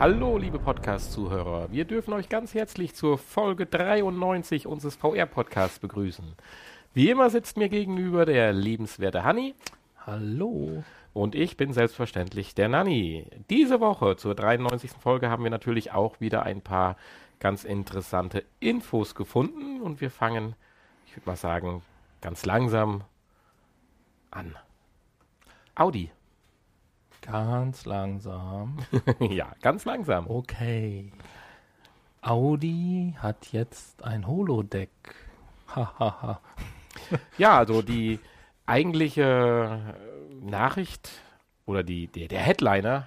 Hallo, liebe Podcast-Zuhörer. Wir dürfen euch ganz herzlich zur Folge 93 unseres VR-Podcasts begrüßen. Wie immer sitzt mir gegenüber der liebenswerte Hanni. Hallo. Und ich bin selbstverständlich der Nanni. Diese Woche zur 93. Folge haben wir natürlich auch wieder ein paar ganz interessante Infos gefunden und wir fangen, ich würde mal sagen, ganz langsam an. Audi. Ganz langsam. ja, ganz langsam. Okay. Audi hat jetzt ein Holodeck. Hahaha. ja, also die eigentliche Nachricht oder die, der, der Headliner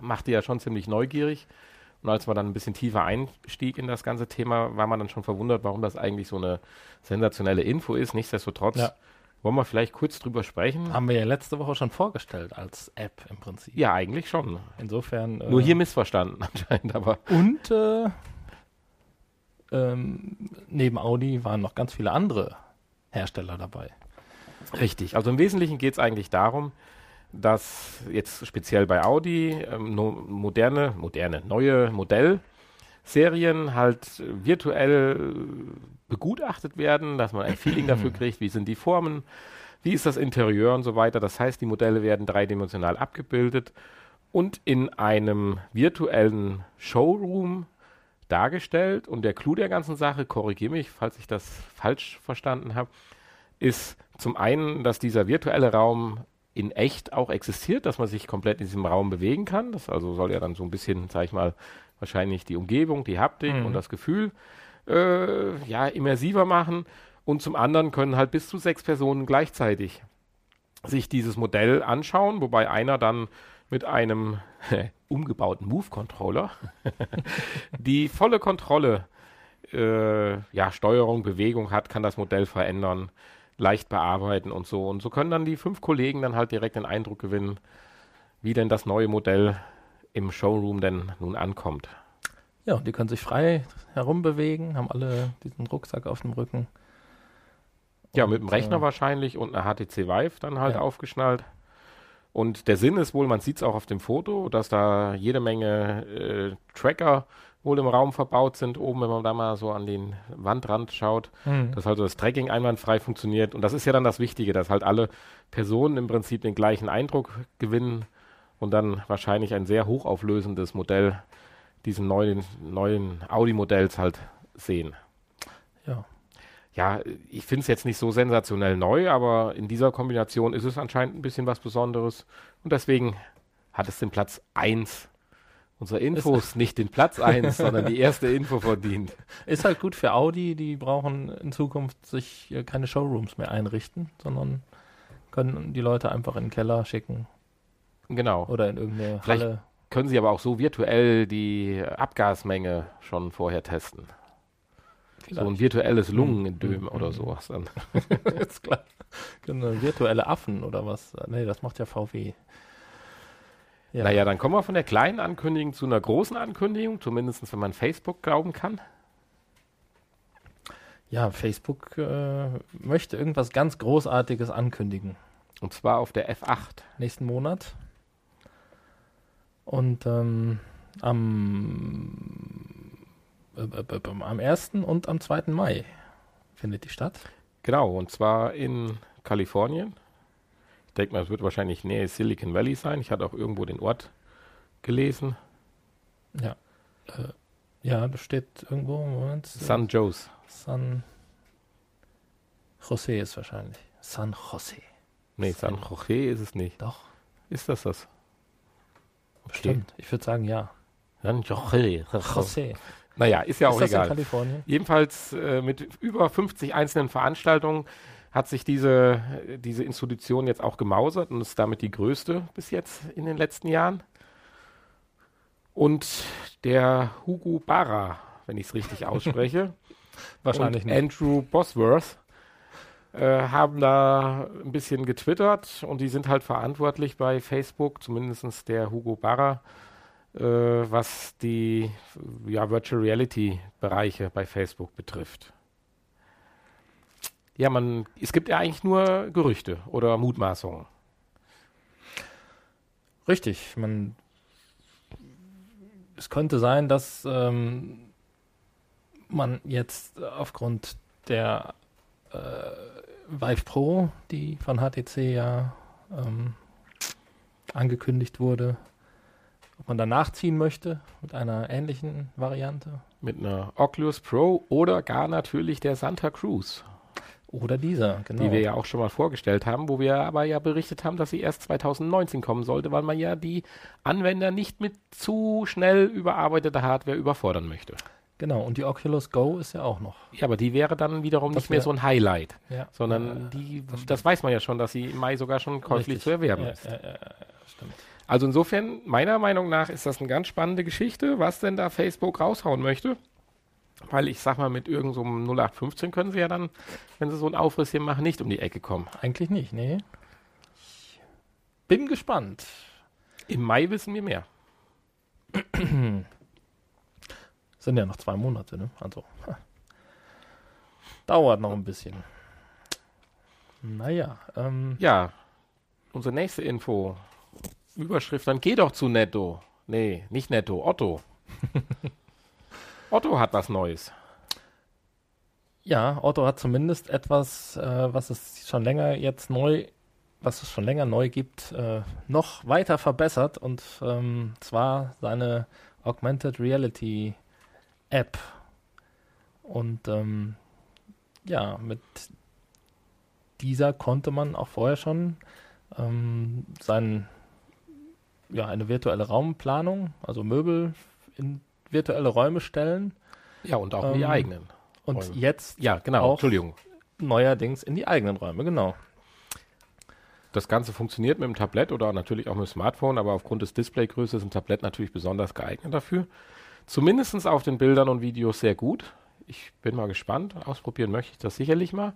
machte ja schon ziemlich neugierig. Und als man dann ein bisschen tiefer einstieg in das ganze Thema, war man dann schon verwundert, warum das eigentlich so eine sensationelle Info ist. Nichtsdestotrotz ja. Wollen wir vielleicht kurz drüber sprechen. Haben wir ja letzte Woche schon vorgestellt als App im Prinzip. Ja, eigentlich schon. Insofern. Nur äh, hier missverstanden anscheinend, aber. Und äh, ähm, neben Audi waren noch ganz viele andere Hersteller dabei. Richtig. Also im Wesentlichen geht es eigentlich darum, dass jetzt speziell bei Audi ähm, no, moderne, moderne, neue Modellserien halt virtuell begutachtet werden, dass man ein Feeling dafür kriegt, wie sind die Formen, wie ist das Interieur und so weiter. Das heißt, die Modelle werden dreidimensional abgebildet und in einem virtuellen Showroom dargestellt. Und der Clou der ganzen Sache, korrigiere mich, falls ich das falsch verstanden habe, ist zum einen, dass dieser virtuelle Raum in echt auch existiert, dass man sich komplett in diesem Raum bewegen kann. Das also soll ja dann so ein bisschen, sag ich mal, wahrscheinlich die Umgebung, die Haptik mhm. und das Gefühl äh, ja immersiver machen. Und zum anderen können halt bis zu sechs Personen gleichzeitig sich dieses Modell anschauen, wobei einer dann mit einem umgebauten Move-Controller die volle Kontrolle, äh, ja, Steuerung, Bewegung hat, kann das Modell verändern leicht bearbeiten und so. Und so können dann die fünf Kollegen dann halt direkt den Eindruck gewinnen, wie denn das neue Modell im Showroom denn nun ankommt. Ja, und die können sich frei herumbewegen, haben alle diesen Rucksack auf dem Rücken. Ja, und, mit dem Rechner äh, wahrscheinlich und einer HTC Vive dann halt ja. aufgeschnallt. Und der Sinn ist wohl, man sieht es auch auf dem Foto, dass da jede Menge äh, Tracker wohl im Raum verbaut sind, oben, wenn man da mal so an den Wandrand schaut, mhm. dass also das Tracking einwandfrei funktioniert. Und das ist ja dann das Wichtige, dass halt alle Personen im Prinzip den gleichen Eindruck gewinnen und dann wahrscheinlich ein sehr hochauflösendes Modell diesen neuen, neuen Audi-Modells halt sehen. Ja. Ja, ich finde es jetzt nicht so sensationell neu, aber in dieser Kombination ist es anscheinend ein bisschen was Besonderes. Und deswegen hat es den Platz 1 unsere Infos nicht den Platz 1, sondern die erste Info verdient. Ist halt gut für Audi, die brauchen in Zukunft sich keine Showrooms mehr einrichten, sondern können die Leute einfach in den Keller schicken. Genau. Oder in irgendeine Vielleicht Halle. Können sie aber auch so virtuell die Abgasmenge schon vorher testen. Vielleicht. So ein virtuelles hm. Lungenödem mhm. oder sowas dann. ist klar. Genau, virtuelle Affen oder was? Nee, das macht ja VW. Ja. Naja, dann kommen wir von der kleinen Ankündigung zu einer großen Ankündigung, zumindest wenn man Facebook glauben kann. Ja, Facebook äh, möchte irgendwas ganz Großartiges ankündigen. Und zwar auf der F8. Nächsten Monat. Und ähm, am, äh, äh, äh am 1. und am 2. Mai findet die statt. Genau, und zwar in Kalifornien denke mal, es wird wahrscheinlich näher Silicon Valley sein. Ich hatte auch irgendwo den Ort gelesen. Ja. Äh, ja, das steht irgendwo. Moment. San Jose. San Jose ist wahrscheinlich. San Jose. Nee, San Jose ist es nicht. Doch. Ist das das? Stimmt. Ich würde sagen, ja. San Jose. Jose. Naja, ist ja ist auch das egal. In Kalifornien? Jedenfalls äh, mit über 50 einzelnen Veranstaltungen hat sich diese, diese Institution jetzt auch gemausert und ist damit die größte bis jetzt in den letzten Jahren. Und der Hugo Barra, wenn ich es richtig ausspreche, wahrscheinlich und nicht. Andrew Bosworth äh, haben da ein bisschen getwittert und die sind halt verantwortlich bei Facebook, zumindest der Hugo Barra, äh, was die ja, Virtual Reality Bereiche bei Facebook betrifft. Ja, man, es gibt ja eigentlich nur Gerüchte oder Mutmaßungen. Richtig, man es könnte sein, dass ähm, man jetzt aufgrund der äh, Vive Pro, die von HTC ja ähm, angekündigt wurde, ob man da nachziehen möchte mit einer ähnlichen Variante. Mit einer Oculus Pro oder gar natürlich der Santa Cruz. Oder dieser, genau. Die wir ja auch schon mal vorgestellt haben, wo wir aber ja berichtet haben, dass sie erst 2019 kommen sollte, weil man ja die Anwender nicht mit zu schnell überarbeiteter Hardware überfordern möchte. Genau, und die Oculus Go ist ja auch noch. Ja, aber die wäre dann wiederum Das nicht mehr so ein Highlight, Ja. sondern Ja, die, das das, weiß man ja schon, dass sie im Mai sogar schon käuflich zu erwerben ja, ist. Also insofern, meiner Meinung nach, ist das eine ganz spannende Geschichte, was denn da Facebook raushauen möchte. Weil ich sag mal, mit irgendeinem so einem 0815 können sie ja dann, wenn sie so einen Aufriss hier machen, nicht um die Ecke kommen. Eigentlich nicht, nee. Ich bin gespannt. Im Mai wissen wir mehr. Sind ja noch zwei Monate, ne? Also. ha. Dauert noch ein bisschen. Naja, ähm, Ja, unsere nächste Info. Überschrift, dann geh doch zu Netto. Nee, nicht Netto, Otto. Otto hat was Neues. ja, Otto hat zumindest etwas, äh, was es schon länger jetzt neu, was es schon länger neu gibt, äh, noch weiter verbessert und ähm, zwar seine Augmented Reality App. Und ähm, ja, mit dieser konnte man auch vorher schon ähm, sein, ja, eine virtuelle Raumplanung, also Möbel in virtuelle Räume stellen Ja, und auch in die Ähm, eigenen. und Räume. jetzt Ja, genau, auch- Entschuldigung. neuerdings in die eigenen Räume, genau. Das Ganze funktioniert mit dem Tablett oder natürlich auch mit dem Smartphone, aber aufgrund des Displaygröße ist ein Tablett natürlich besonders geeignet dafür. Zumindest auf den Bildern und Videos sehr gut. Ich bin mal gespannt. Ausprobieren möchte ich das sicherlich mal.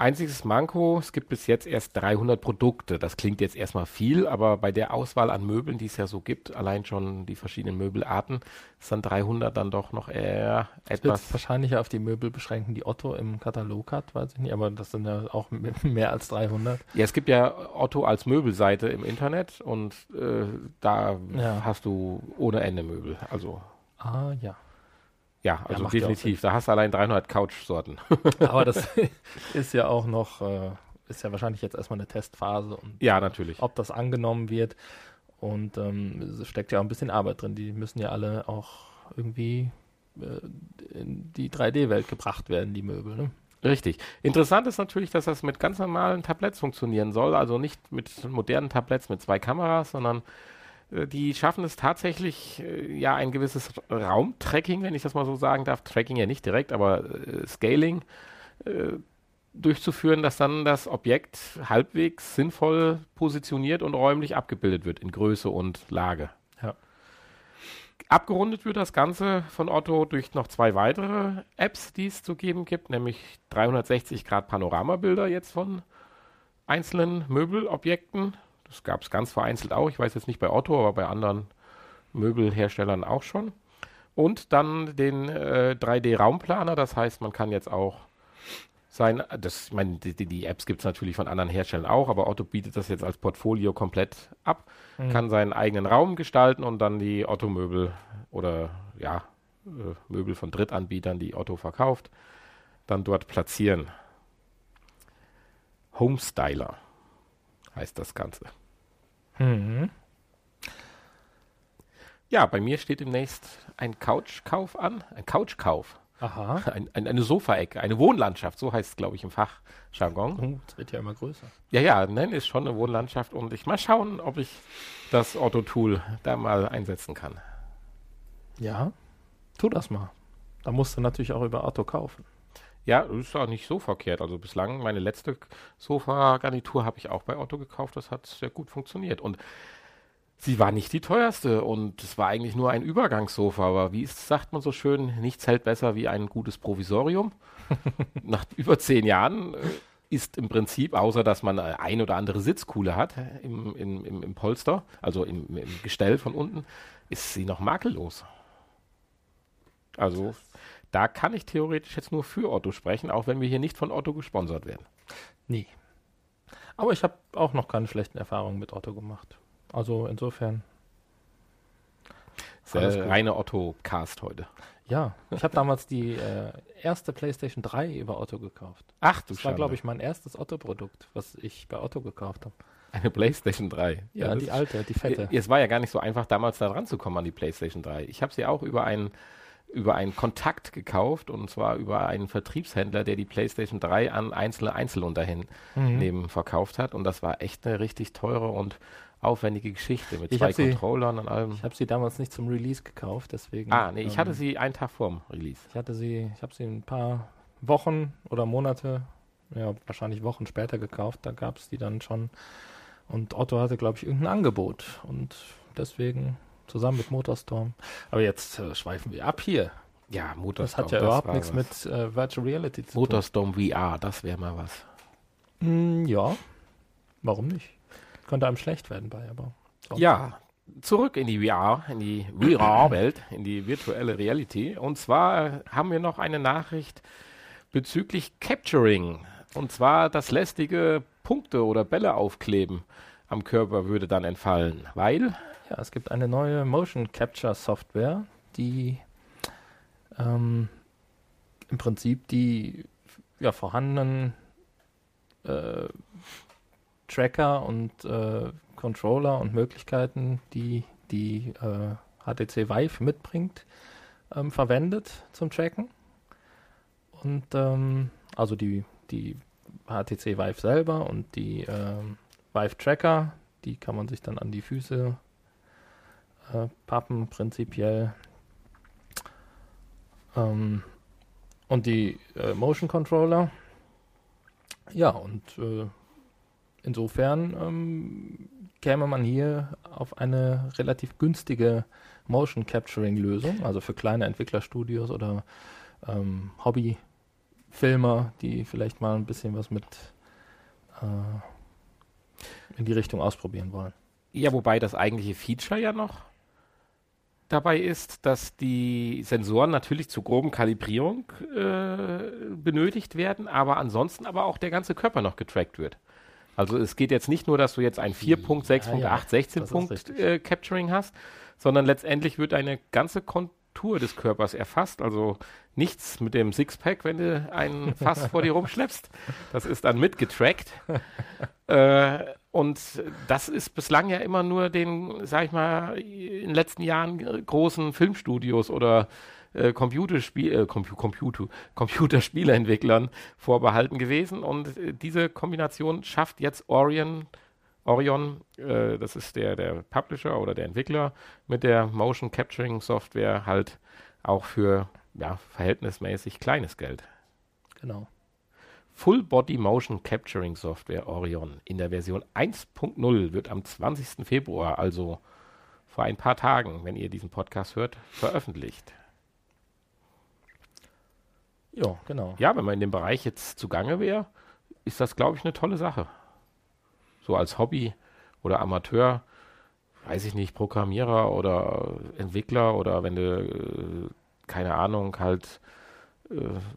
Einziges Manko, es gibt bis jetzt erst 300 Produkte. Das klingt jetzt erstmal viel, aber bei der Auswahl an Möbeln, die es ja so gibt, allein schon die verschiedenen Möbelarten, ist dann 300 dann doch noch eher wird etwas wahrscheinlich auf die Möbel beschränken, die Otto im Katalog hat, weiß ich nicht, aber das sind ja auch mehr als 300. Ja, es gibt ja Otto als Möbelseite im Internet und äh, da Ja. hast du ohne Ende Möbel. Also Ah, ja. Ja, also ja definitiv. Da hast du allein 300 Couchsorten. Aber das ist ja auch noch, äh, ist ja wahrscheinlich jetzt erstmal eine Testphase und ja, natürlich. ob das angenommen wird. Und ähm, es steckt ja auch ein bisschen Arbeit drin. Die müssen ja alle auch irgendwie äh, in die 3D-Welt gebracht werden, die Möbel. Ne? Richtig. Interessant ist natürlich, dass das mit ganz normalen Tablets funktionieren soll. Also nicht mit modernen Tablets mit zwei Kameras, sondern die schaffen es tatsächlich, äh, ja, ein gewisses Raumtracking, wenn ich das mal so sagen darf. Tracking ja nicht direkt, aber äh, Scaling äh, durchzuführen, dass dann das Objekt halbwegs sinnvoll positioniert und räumlich abgebildet wird in Größe und Lage. Ja. Abgerundet wird das Ganze von Otto durch noch zwei weitere Apps, die es zu geben gibt, nämlich 360 Grad Panoramabilder jetzt von einzelnen Möbelobjekten. Das gab es ganz vereinzelt auch. Ich weiß jetzt nicht bei Otto, aber bei anderen Möbelherstellern auch schon. Und dann den äh, 3D-Raumplaner. Das heißt, man kann jetzt auch sein, das, ich meine, die, die- Apps gibt es natürlich von anderen Herstellern auch, aber Otto bietet das jetzt als Portfolio komplett ab, Mhm. kann seinen eigenen Raum gestalten und dann die Otto-Möbel oder ja, äh, Möbel von Drittanbietern, die Otto verkauft, dann dort platzieren. Homestyler heißt das Ganze. Mhm. Ja, bei mir steht demnächst ein Couchkauf an, ein Couchkauf, Aha. ein, ein, eine Sofaecke, eine Wohnlandschaft, so heißt es, glaube ich, im Fachjargon. Oh, das wird ja immer größer. Ja, ja, nein, ist schon eine Wohnlandschaft und ich mal schauen, ob ich das Otto-Tool da mal einsetzen kann. Ja, tu das mal. Da musst du natürlich auch über Otto kaufen. Ja, ist auch nicht so verkehrt. Also bislang, meine letzte Sofa-Garnitur habe ich auch bei Otto gekauft. Das hat sehr gut funktioniert. Und sie war nicht die teuerste und es war eigentlich nur ein Übergangssofa. Aber wie ist, sagt man so schön, nichts hält besser wie ein gutes Provisorium. Nach über zehn Jahren äh, ist im Prinzip, außer dass man äh, ein oder andere Sitzkuhle hat im, im, im, im Polster, also im, im Gestell von unten, ist sie noch makellos. Also da kann ich theoretisch jetzt nur für Otto sprechen, auch wenn wir hier nicht von Otto gesponsert werden. Nee. Aber ich habe auch noch keine schlechten Erfahrungen mit Otto gemacht. Also insofern. Sehr reine Otto-Cast heute. Ja, ich habe damals die äh, erste PlayStation 3 über Otto gekauft. Ach du Das war, glaube ich, mein erstes Otto-Produkt, was ich bei Otto gekauft habe. Eine PlayStation 3. Ja, das die ist- alte, die fette. Es war ja gar nicht so einfach, damals da ranzukommen an die PlayStation 3. Ich habe sie auch über einen, über einen Kontakt gekauft und zwar über einen Vertriebshändler, der die PlayStation 3 an einzelne Einzelunternehmen Mhm. verkauft hat. Und das war echt eine richtig teure und aufwendige Geschichte mit Ich zwei hab sie- Controllern und allem. Ich habe sie damals nicht zum Release gekauft, deswegen. Ah, nee, ich hatte ähm, sie einen Tag vorm Release. Ich hatte sie, ich habe sie ein paar Wochen oder Monate, ja, wahrscheinlich Wochen später gekauft. Da gab es die dann schon. Und Otto hatte, glaube ich, irgendein Angebot. Und deswegen zusammen mit Motorstorm. Aber jetzt äh, schweifen wir ab hier. Ja, Das Motorstorm. hat ja überhaupt nichts was. mit äh, Virtual Reality zu Motorstorm VR, das wäre mal was. tun. Mm, ja, warum nicht? Könnte einem schlecht werden bei, aber. so. Ja, zurück in die VR, in die VR-Welt, in die virtuelle Reality. Und zwar äh, haben wir noch eine Nachricht bezüglich Capturing. Und zwar das lästige Punkte oder Bälle aufkleben am Körper würde dann entfallen, weil Ja, es gibt eine neue Motion Capture Software, die ähm, im Prinzip die ja, vorhandenen äh, Tracker und äh, Controller und Möglichkeiten, die die äh, HTC Vive mitbringt, ähm, verwendet zum Tracken. Und ähm, also die, die HTC Vive selber und die ähm, Vive Tracker, die kann man sich dann an die Füße äh, pappen, prinzipiell. Ähm, und die äh, Motion Controller. Ja, und äh, insofern ähm, käme man hier auf eine relativ günstige Motion Capturing Lösung, also für kleine Entwicklerstudios oder ähm, Hobbyfilmer, die vielleicht mal ein bisschen was mit äh, in die Richtung ausprobieren wollen. Ja, wobei das eigentliche Feature ja noch dabei ist, dass die Sensoren natürlich zur groben Kalibrierung äh, benötigt werden, aber ansonsten aber auch der ganze Körper noch getrackt wird. Also es geht jetzt nicht nur, dass du jetzt ein 4-Punkt, 6-Punkt, ja, 8, 16 das ist Punkt richtig. äh, Capturing hast, sondern letztendlich wird eine ganze Kontur des Körpers erfasst. Also nichts mit dem Sixpack, wenn du ein Fass vor dir rumschleppst. Das ist dann mitgetrackt. äh, und das ist bislang ja immer nur den, sag ich mal, in den letzten Jahren großen Filmstudios oder äh, Computerspiel, äh, Compu Computer, Computerspieleentwicklern vorbehalten gewesen. Und äh, diese Kombination schafft jetzt Orion, Orion, äh, das ist der, der Publisher oder der Entwickler, mit der Motion Capturing Software halt auch für ja, verhältnismäßig kleines Geld. Genau. Full Body Motion Capturing Software Orion in der Version 1.0 wird am 20. Februar, also vor ein paar Tagen, wenn ihr diesen Podcast hört, veröffentlicht. Ja, genau. Ja, wenn man in dem Bereich jetzt zugange wäre, ist das, glaube ich, eine tolle Sache. So als Hobby oder Amateur, weiß ich nicht, Programmierer oder Entwickler oder wenn du, äh, keine Ahnung, halt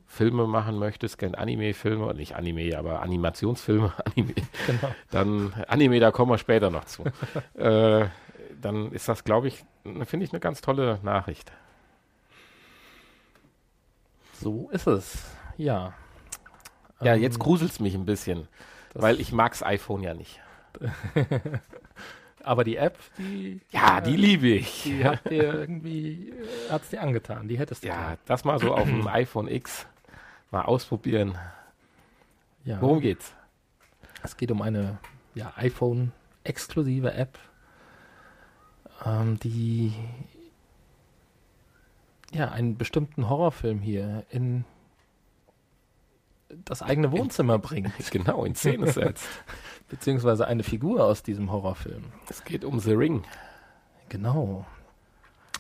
Filme machen möchtest, gerne Anime-Filme, oder nicht Anime, aber Animationsfilme, Anime, genau. dann Anime, da kommen wir später noch zu. äh, dann ist das, glaube ich, ne- finde ich eine ganz tolle Nachricht. So ist es. Ja. Ja, Ähm, jetzt gruselt es mich ein bisschen, weil ich mag's iPhone ja nicht. Aber die App, die. Ja, äh, die liebe ich. Die hat dir irgendwie, äh, hat's dir angetan. Die hättest du. Ja, gern. das mal so auf dem iPhone X mal ausprobieren. ja. Worum geht's? Es geht um eine ja, iPhone-exklusive App, ähm, die ja einen bestimmten Horrorfilm hier in das eigene Wohnzimmer bringt, Genau, in Szene setzt. Beziehungsweise eine Figur aus diesem Horrorfilm. es geht um The Ring. Genau.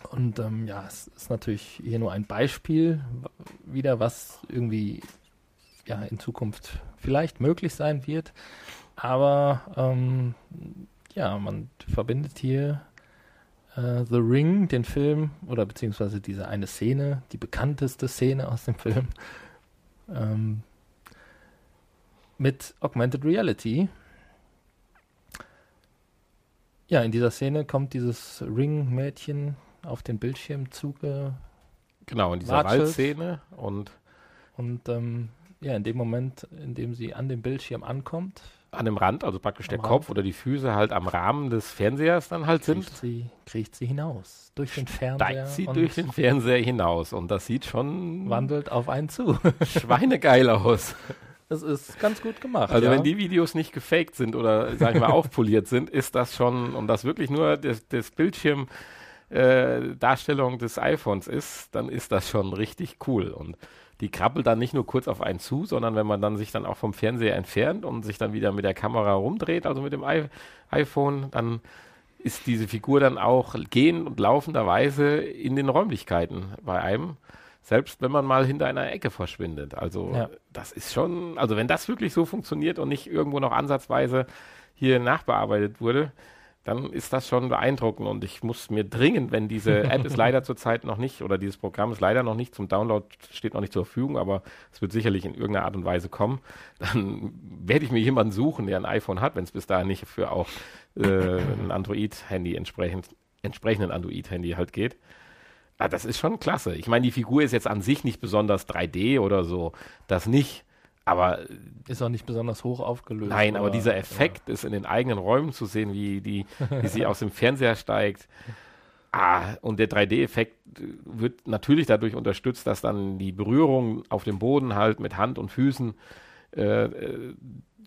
Und ähm, ja, es ist natürlich hier nur ein Beispiel wieder, was irgendwie ja in Zukunft vielleicht möglich sein wird. Aber ähm, ja, man verbindet hier äh, The Ring, den Film, oder beziehungsweise diese eine Szene, die bekannteste Szene aus dem Film, ähm, mit Augmented Reality. Ja, in dieser Szene kommt dieses Ring-Mädchen auf den Bildschirm zuge. Genau, in dieser. Waldszene und Und ähm, ja, in dem Moment, in dem sie an dem Bildschirm ankommt, an dem Rand, also praktisch der Am Kopf oder die Füße halt am Rahmen des Fernsehers dann halt sind, sie, kriecht sie hinaus. Durch den Fernseher steigt sie durch den Fernseher hinaus und das sieht schon wandelt auf einen zu. schweinegeil aus. Das ist ganz gut gemacht. Also ja. wenn die Videos nicht gefaked sind oder, sag ich mal, aufpoliert sind, ist das schon, und das wirklich nur das, das Bildschirm äh, Darstellung des iPhones ist, dann ist das schon richtig cool. Und die krabbelt dann nicht nur kurz auf einen zu, sondern wenn man dann sich dann auch vom Fernseher entfernt und sich dann wieder mit der Kamera rumdreht, also mit dem I iPhone, dann ist diese Figur dann auch gehend und laufenderweise in den Räumlichkeiten bei einem. Selbst wenn man mal hinter einer Ecke verschwindet. Also Ja. das ist schon, also wenn das wirklich so funktioniert und nicht irgendwo noch ansatzweise hier nachbearbeitet wurde, dann ist das schon beeindruckend und ich muss mir dringend, wenn diese App ist leider zurzeit noch nicht oder dieses Programm ist leider noch nicht zum Download, steht noch nicht zur Verfügung, aber es wird sicherlich in irgendeiner Art und Weise kommen, dann werde ich mir jemanden suchen, der ein iPhone hat, wenn es bis dahin nicht für auch äh, ein Android-Handy entsprechend, entsprechenden Android-Handy halt geht. Ah, das ist schon klasse. Ich meine, die Figur ist jetzt an sich nicht besonders 3D oder so, das nicht. Aber ist auch nicht besonders hoch aufgelöst. Nein, aber oder- dieser Effekt ist in den eigenen Räumen zu sehen, wie, die, wie sie aus dem Fernseher steigt. Ah, und der 3D-Effekt äh, wird natürlich dadurch unterstützt, dass dann die Berührung auf dem Boden halt mit Hand und Füßen äh, äh,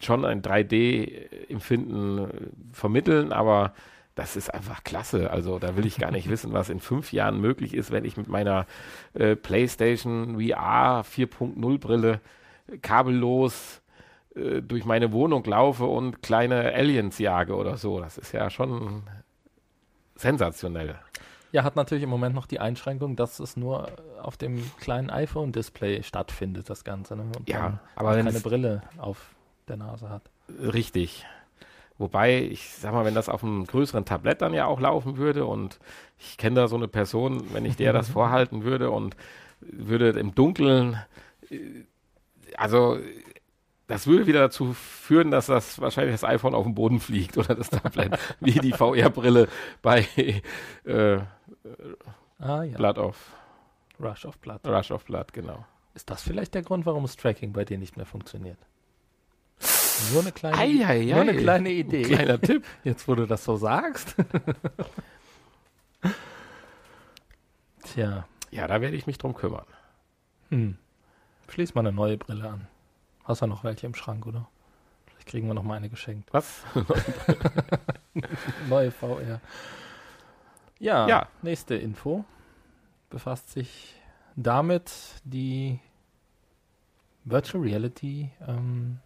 schon ein 3D-Empfinden äh, vermitteln, aber das ist einfach klasse. Also da will ich gar nicht wissen, was in fünf Jahren möglich ist, wenn ich mit meiner äh, PlayStation VR 4.0 Brille kabellos äh, durch meine Wohnung laufe und kleine Aliens jage oder so. Das ist ja schon sensationell. Ja, hat natürlich im Moment noch die Einschränkung, dass es nur auf dem kleinen iPhone-Display stattfindet, das Ganze. Ne? Und Ja, aber keine Brille auf der Nase hat. Richtig. Wobei, ich sag mal, wenn das auf einem größeren Tablett dann ja auch laufen würde und ich kenne da so eine Person, wenn ich der das vorhalten würde und würde im Dunkeln, äh, also das würde wieder dazu führen, dass das wahrscheinlich das iPhone auf den Boden fliegt oder das Tablet, wie die VR-Brille bei äh, Ah ja, Blood of Rush of Blood. Rush of Blood, genau. Ist das vielleicht der Grund, warum das Tracking bei dir nicht mehr funktioniert? Nur eine kleine, Ei, ei, nur eine ei. kleine Idee. Kleiner Tipp. Jetzt, wo du das so sagst. Tja, Ja, da werde ich mich drum kümmern. hm. schließ mal eine neue Brille an. Hast du noch welche im Schrank, oder? Vielleicht kriegen wir noch mal eine geschenkt. Was? Neue VR. Ja, Ja. nächste Info befasst sich damit, die Virtual Reality ähm,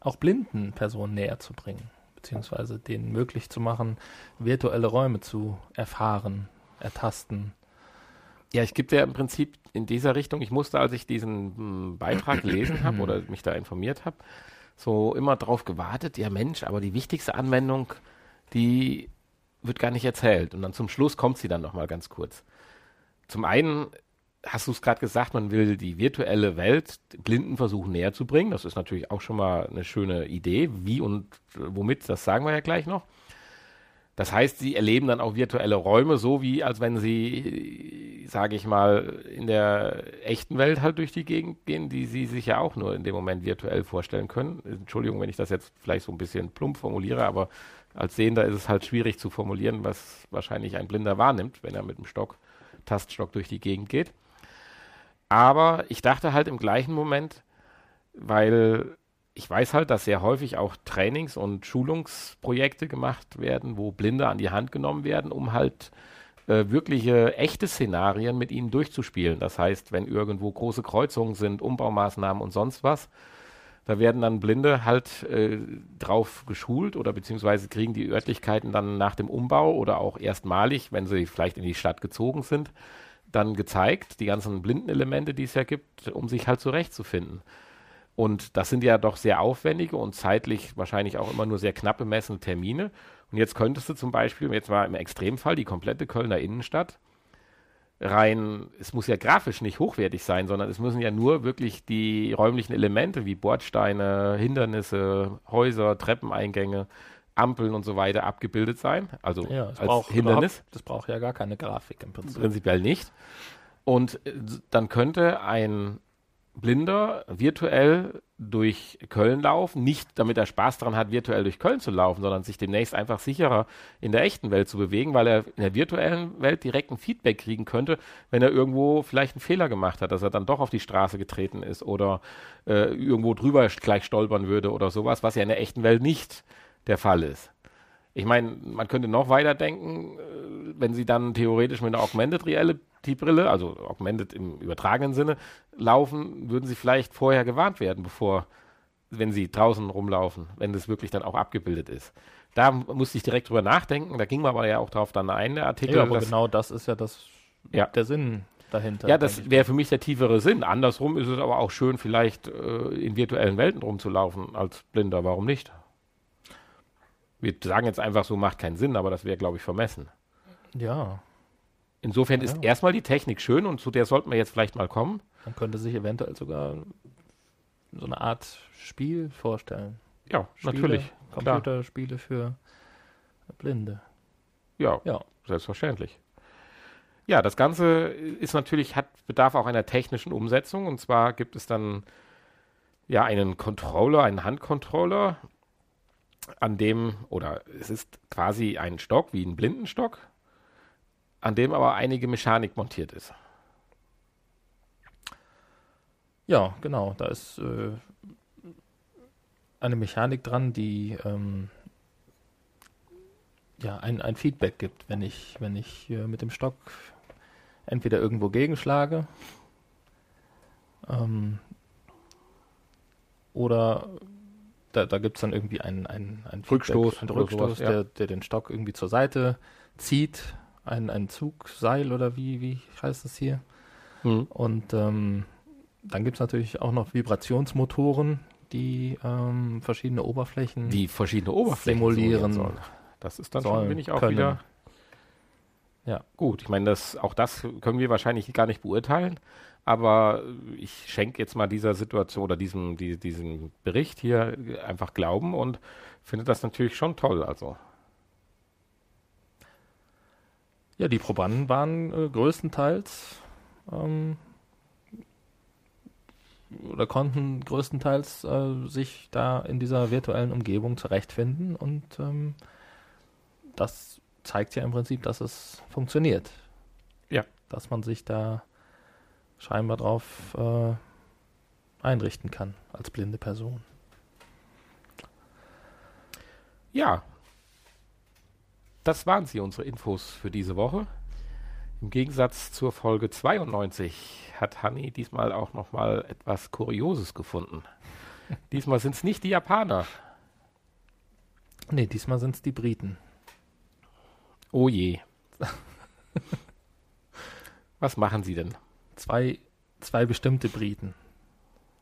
auch blinden Personen näher zu bringen, beziehungsweise denen möglich zu machen, virtuelle Räume zu erfahren, ertasten. Ja, ich gebe dir im Prinzip in dieser Richtung, ich musste, als ich diesen mh, Beitrag gelesen habe oder mich da informiert habe, so immer drauf gewartet, ja Mensch, aber die wichtigste Anwendung, die wird gar nicht erzählt. Und dann zum Schluss kommt sie dann nochmal ganz kurz. Zum einen hast du es gerade gesagt, man will die virtuelle Welt Blinden versuchen näher zu bringen. Das ist natürlich auch schon mal eine schöne Idee. Wie und womit, das sagen wir ja gleich noch. Das heißt, sie erleben dann auch virtuelle Räume, so wie als wenn sie, sage ich mal, in der echten Welt halt durch die Gegend gehen, die sie sich ja auch nur in dem Moment virtuell vorstellen können. Entschuldigung, wenn ich das jetzt vielleicht so ein bisschen plump formuliere, aber als Sehender ist es halt schwierig zu formulieren, was wahrscheinlich ein Blinder wahrnimmt, wenn er mit dem Stock, Taststock durch die Gegend geht. Aber ich dachte halt im gleichen Moment, weil ich weiß halt, dass sehr häufig auch Trainings- und Schulungsprojekte gemacht werden, wo Blinde an die Hand genommen werden, um halt äh, wirkliche echte Szenarien mit ihnen durchzuspielen. Das heißt, wenn irgendwo große Kreuzungen sind, Umbaumaßnahmen und sonst was, da werden dann Blinde halt äh, drauf geschult oder beziehungsweise kriegen die Örtlichkeiten dann nach dem Umbau oder auch erstmalig, wenn sie vielleicht in die Stadt gezogen sind, dann gezeigt, die ganzen Blindenelemente, die es ja gibt, um sich halt zurechtzufinden. Und das sind ja doch sehr aufwendige und zeitlich wahrscheinlich auch immer nur sehr knapp bemessene Termine. Und jetzt könntest du zum Beispiel, jetzt mal im Extremfall, die komplette Kölner Innenstadt rein, es muss ja grafisch nicht hochwertig sein, sondern es müssen ja nur wirklich die räumlichen Elemente wie Bordsteine, Hindernisse, Häuser, Treppeneingänge, Ampeln und so weiter abgebildet sein, also Ja, als braucht Hindernis. Das braucht ja gar keine Grafik im Prinzip. Prinzipiell nicht. Und äh, dann könnte ein Blinder virtuell durch Köln laufen, nicht damit er Spaß daran hat, virtuell durch Köln zu laufen, sondern sich demnächst einfach sicherer in der echten Welt zu bewegen, weil er in der virtuellen Welt direkt ein Feedback kriegen könnte, wenn er irgendwo vielleicht einen Fehler gemacht hat, dass er dann doch auf die Straße getreten ist oder äh, irgendwo drüber gleich stolpern würde oder sowas, was ja in der echten Welt nicht der Fall ist. Ich meine, man könnte noch weiter denken, äh, wenn sie dann theoretisch mit einer Augmented Reality Brille, also Augmented im übertragenen Sinne, laufen, würden sie vielleicht vorher gewarnt werden, bevor, wenn sie draußen rumlaufen, wenn das wirklich dann auch abgebildet ist. Da musste ich direkt drüber nachdenken, da ging man aber ja auch drauf dann ein, der Artikel. Ja, aber dass- genau das ist ja das Ja. der Sinn dahinter. ja, das wäre für mich der tiefere Sinn. Andersrum ist es aber auch schön, vielleicht äh, in virtuellen Welten rumzulaufen als Blinder. Warum nicht? Wir sagen jetzt einfach so, macht keinen Sinn, aber das wäre, glaube ich, vermessen. Ja, Insofern ist Ja. erstmal die Technik schön und zu der sollten wir jetzt vielleicht mal kommen. man könnte sich eventuell sogar so eine Art Spiel vorstellen. Ja, Spiele, natürlich. Klar. Computerspiele für Blinde. Ja, Ja. selbstverständlich. Ja, das Ganze ist natürlich, hat bedarf auch einer technischen Umsetzung. Und zwar gibt es dann ja einen Controller, einen Handcontroller, an dem, oder es ist quasi ein Stock, wie ein Blindenstock, an dem aber einige Mechanik montiert ist. Ja, genau. Da ist äh, eine Mechanik dran, die ähm, ja ein, ein Feedback gibt, wenn ich, wenn ich äh, mit dem Stock entweder irgendwo gegenschlage ähm, oder da, da gibt es dann irgendwie einen, einen, einen Rückstoß Feedback, einen Rückstoß sowas, ja. der, der den Stock irgendwie zur Seite zieht. Ein, ein Zugseil oder wie, wie heißt das hier? Und ähm, dann gibt es natürlich auch noch Vibrationsmotoren, die ähm, verschiedene Oberflächen. Die verschiedene Oberflächen Simulieren sollen. Das ist dann sollen schon, bin ich auch können. wieder. Ja. Gut, ich meine, das, auch das können wir wahrscheinlich gar nicht beurteilen, aber ich schenke jetzt mal dieser Situation oder diesem, die, diesem Bericht hier einfach Glauben und finde das natürlich schon toll. Also, Ja, die Probanden waren äh, größtenteils ähm, oder konnten größtenteils äh, sich da in dieser virtuellen Umgebung zurechtfinden und ähm, das zeigt ja im Prinzip, dass es funktioniert. Ja. Dass man sich da scheinbar drauf äh, einrichten kann als blinde Person. ja. Das waren sie, unsere Infos für diese Woche. Im Gegensatz zur Folge 92 hat Hanni diesmal auch nochmal etwas Kurioses gefunden. diesmal sind es nicht die Japaner. Nee, diesmal sind es die Briten. Oh je. Was machen sie denn? Zwei, zwei bestimmte Briten.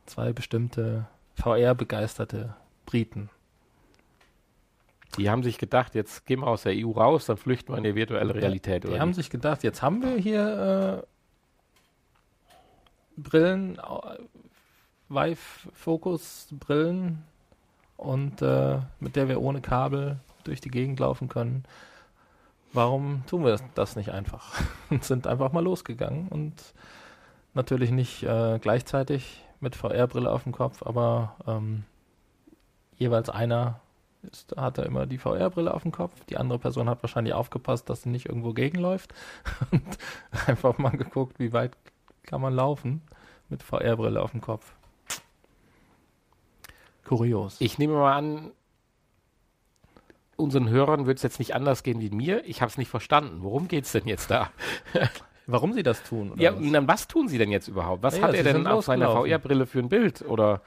Zwei bestimmte VR-begeisterte Briten. Die haben sich gedacht, jetzt gehen wir aus der EU raus, dann flüchten wir in die virtuelle Realität. Die oder haben wie? sich gedacht, jetzt haben wir hier äh, Brillen, äh, Vive-Focus-Brillen und äh, mit der wir ohne Kabel durch die Gegend laufen können. Warum tun wir das nicht einfach? Und sind einfach mal losgegangen und natürlich nicht äh, gleichzeitig mit VR-Brille auf dem Kopf, aber ähm, jeweils einer ist, hat er immer die VR-Brille auf dem Kopf. Die andere Person hat wahrscheinlich aufgepasst, dass sie nicht irgendwo gegenläuft und einfach mal geguckt, wie weit kann man laufen mit VR-Brille auf dem Kopf. Kurios. Ich nehme mal an, unseren Hörern wird es jetzt nicht anders gehen wie mir. Ich habe es nicht verstanden. Worum geht es denn jetzt da? Warum sie das tun? Ja, was? und dann was tun sie denn jetzt überhaupt? Was Ja, hat sie er denn auf seiner. VR-Brille für ein Bild? Oder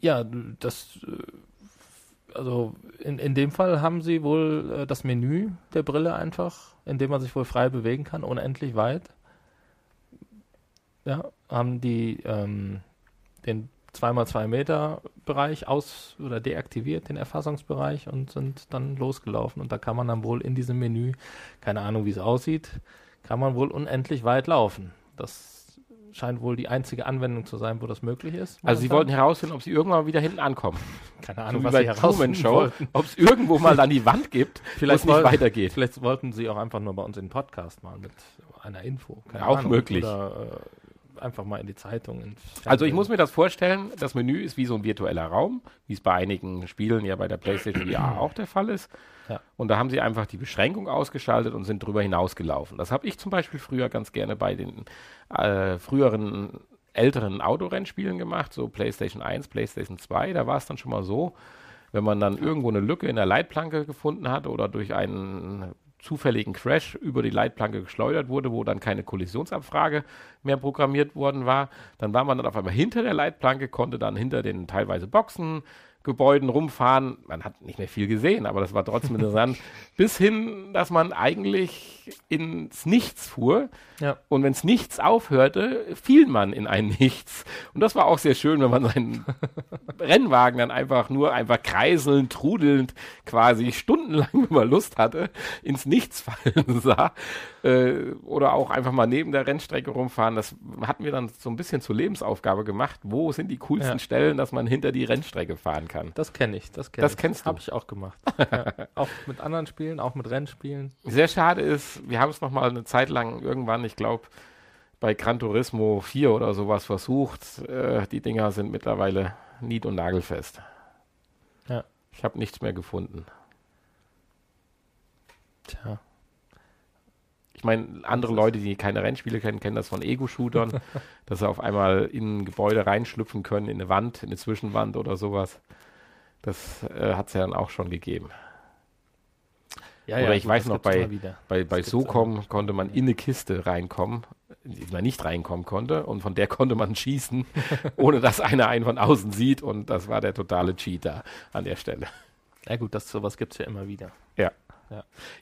Ja, das, äh, also in, in dem Fall haben sie wohl äh, das Menü der Brille einfach, in dem man sich wohl frei bewegen kann, unendlich weit. Ja, haben die ähm, den 2x2 Meter Bereich aus oder deaktiviert, den Erfassungsbereich und sind dann losgelaufen. Und da kann man dann wohl in diesem Menü, keine Ahnung wie es aussieht, kann man wohl unendlich weit laufen. Das scheint wohl die einzige Anwendung zu sein, wo das möglich ist. Also sie wollten herausfinden, ob sie irgendwann mal wieder hinten ankommen. keine So Ahnung, wie was sie herausfinden Show, ob es irgendwo mal an die Wand gibt, Vielleicht nicht wollten- weitergeht. Vielleicht wollten sie auch einfach nur bei uns in den Podcast mal mit einer Info. Keine Auch Ahnung. möglich. Oder äh, einfach mal in die Zeitung. Also ich muss mir das vorstellen, das Menü ist wie so ein virtueller Raum, wie es bei einigen Spielen ja bei der PlayStation VR auch der Fall ist. Ja. Und da haben sie einfach die Beschränkung ausgeschaltet und sind drüber hinausgelaufen. Das habe ich zum Beispiel früher ganz gerne bei den äh, früheren älteren Autorennspielen gemacht, so PlayStation 1, PlayStation 2. Da war es dann schon mal so, wenn man dann irgendwo eine Lücke in der Leitplanke gefunden hat oder durch einen zufälligen Crash über die Leitplanke geschleudert wurde, wo dann keine Kollisionsabfrage mehr programmiert worden war, dann war man dann auf einmal hinter der Leitplanke, konnte dann hinter den teilweise Boxen, Gebäuden rumfahren. Man hat nicht mehr viel gesehen, aber das war trotzdem interessant. Bis hin, dass man eigentlich ins Nichts fuhr. Ja. Und wenn es nichts aufhörte, fiel man in ein Nichts. Und das war auch sehr schön, wenn man seinen Rennwagen dann einfach nur einfach kreiselnd, trudelnd, quasi stundenlang, wenn man Lust hatte, ins Nichts fallen sah. Äh, oder auch einfach mal neben der Rennstrecke rumfahren. Das hatten wir dann so ein bisschen zur Lebensaufgabe gemacht. Wo sind die coolsten Ja. Stellen, dass man hinter die Rennstrecke fahren kann? Das kenne ich. Das, kenn Das ich. kennst du. Habe ich auch gemacht. ja. Auch mit anderen Spielen, auch mit Rennspielen. Sehr schade ist, wir haben es noch mal eine Zeit lang irgendwann, ich glaube, bei Gran Turismo 4 oder sowas versucht. Äh, die Dinger sind mittlerweile nied- und nagelfest. Ja. Ich habe nichts mehr gefunden. Tja. Ich meine, andere Leute, die keine Rennspiele kennen, kennen das von Ego-Shootern, dass sie auf einmal in ein Gebäude reinschlüpfen können, in eine Wand, in eine Zwischenwand oder sowas. Das äh, hat es ja dann auch schon gegeben. Ja, Oder ich weiß das noch, bei-. Bei, bei SOCOM konnte man in eine Kiste reinkommen, in die man nicht reinkommen konnte, und von der konnte man schießen, ohne dass einer einen von außen sieht, und das war der totale Cheater an der Stelle. Ja gut, das, sowas gibt es ja immer wieder. Ja,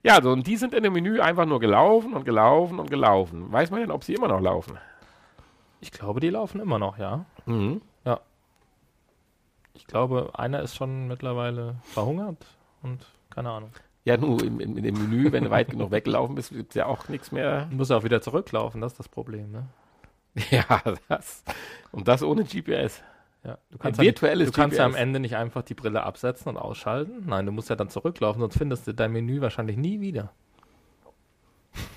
also, und die sind in dem Menü einfach nur gelaufen und gelaufen und gelaufen. Weiß man denn, ob sie immer noch laufen? Ich glaube, die laufen immer noch, ja. Mhm. Ich glaube, einer ist schon mittlerweile verhungert und keine Ahnung. Ja, nur im, im, in dem Menü, wenn du weit genug weggelaufen bist, gibt es ja auch nichts mehr. Muss ja auch wieder zurücklaufen, das ist das Problem, ne? Ja, das. Und das ohne GPS. Ja, du kannst, ja, virtuelles du kannst ja am. Ende nicht einfach die Brille absetzen und ausschalten. Nein, du musst ja dann zurücklaufen, sonst findest du dein Menü wahrscheinlich nie wieder.